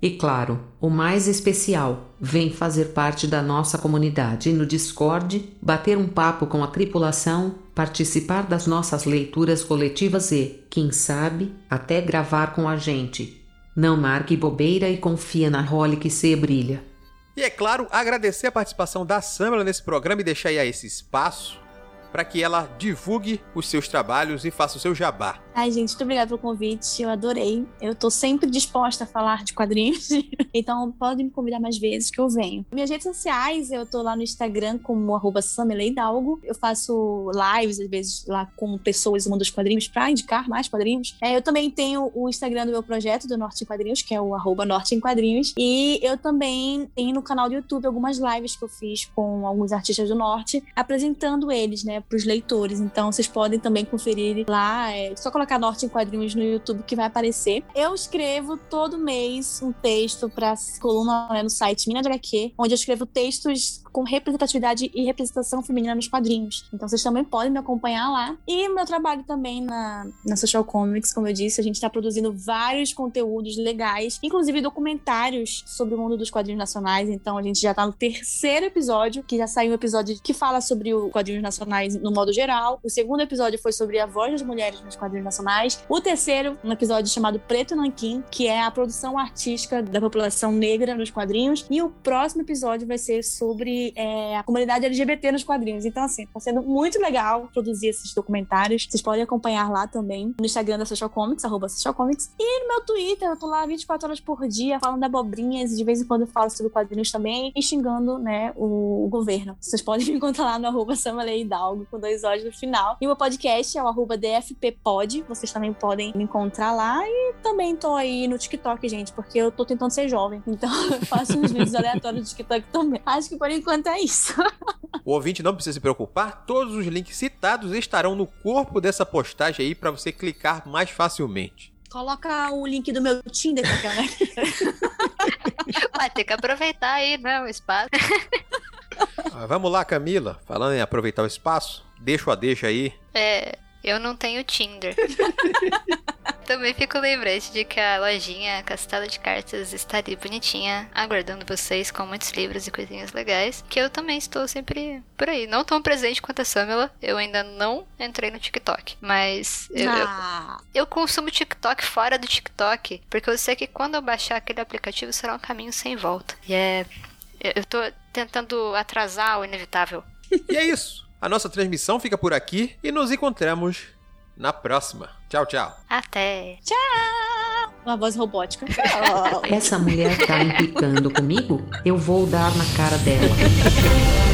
E claro, o mais especial, vem fazer parte da nossa comunidade no Discord, bater um papo com a tripulação, participar das nossas leituras coletivas e, quem sabe, até gravar com a gente. Não marque bobeira e confia na role que se brilha. E é claro, agradecer a participação da Samela nesse programa e deixar aí esse espaço para que ela divulgue os seus trabalhos e faça o seu jabá. Ai, gente, muito obrigada pelo convite. Eu adorei. Eu tô sempre disposta a falar de quadrinhos. [laughs] então, pode me convidar mais vezes que eu venho. Minhas redes sociais, eu tô lá no Instagram como arroba. Eu faço lives, às vezes, lá com pessoas do mundo dos quadrinhos para indicar mais quadrinhos. É, eu também tenho o Instagram do meu projeto, do Norte em Quadrinhos, que é o arroba Norte em Quadrinhos. E eu também tenho no canal do YouTube algumas lives que eu fiz com alguns artistas do Norte, apresentando eles, né, para os leitores. Então vocês podem também conferir lá. É só colocar Norte em Quadrinhos no YouTube que vai aparecer. Eu escrevo todo mês um texto para coluna né, no site Mina de onde eu escrevo textos com representatividade e representação feminina nos quadrinhos. Então vocês também podem me acompanhar lá. E meu trabalho também na, na Social Comics, como eu disse, a gente está produzindo vários conteúdos legais, inclusive documentários sobre o mundo dos quadrinhos nacionais. Então a gente já está no terceiro episódio, que já saiu um episódio que fala sobre os quadrinhos nacionais no modo geral. O segundo episódio foi sobre a voz das mulheres nos quadrinhos nacionais. O terceiro, um episódio chamado Preto Nanquim, que é a produção artística da população negra nos quadrinhos. E o próximo episódio vai ser sobre é, a comunidade LGBT nos quadrinhos. Então, assim, tá sendo muito legal produzir esses documentários. Vocês podem acompanhar lá também no Instagram da Social Comics, arroba Social Comics. E no meu Twitter, eu tô lá 24 horas por dia falando abobrinhas e de vez em quando eu falo sobre quadrinhos também e xingando, né, o, o governo. Vocês podem [laughs] me encontrar lá no arroba Hidalgo com dois olhos no final. E o meu podcast é o arroba DFPpod. Vocês também podem me encontrar lá. E também tô aí no TikTok, gente, porque eu tô tentando ser jovem. Então [laughs] eu faço uns vídeos aleatórios no TikTok também. Acho que por enquanto enquanto é isso. o ouvinte não precisa se preocupar, todos os links citados estarão no corpo dessa postagem aí para você clicar mais facilmente. Coloca o link do meu Tinder, cara. [laughs] Vai ter que aproveitar aí, né, o espaço. ah, vamos lá, Camila. Falando em aproveitar o espaço, deixa o a deixa aí. É, eu não tenho Tinder. [laughs] Também fico lembrete de que a lojinha Castelo de Cartas está ali bonitinha, aguardando vocês com muitos livros e coisinhas legais. Que eu também estou sempre por aí. Não tão presente quanto a Samela. Eu ainda não entrei no TikTok. Mas eu, ah. eu, eu consumo TikTok fora do TikTok. Porque eu sei que quando eu baixar aquele aplicativo será um caminho sem volta. E é. Eu tô tentando atrasar o inevitável. E é isso. A nossa transmissão fica por aqui e nos encontramos na próxima. Tchau, tchau. Até. Tchau. Uma voz robótica. [laughs] Essa mulher tá implicando comigo? Eu vou dar na cara dela. [laughs]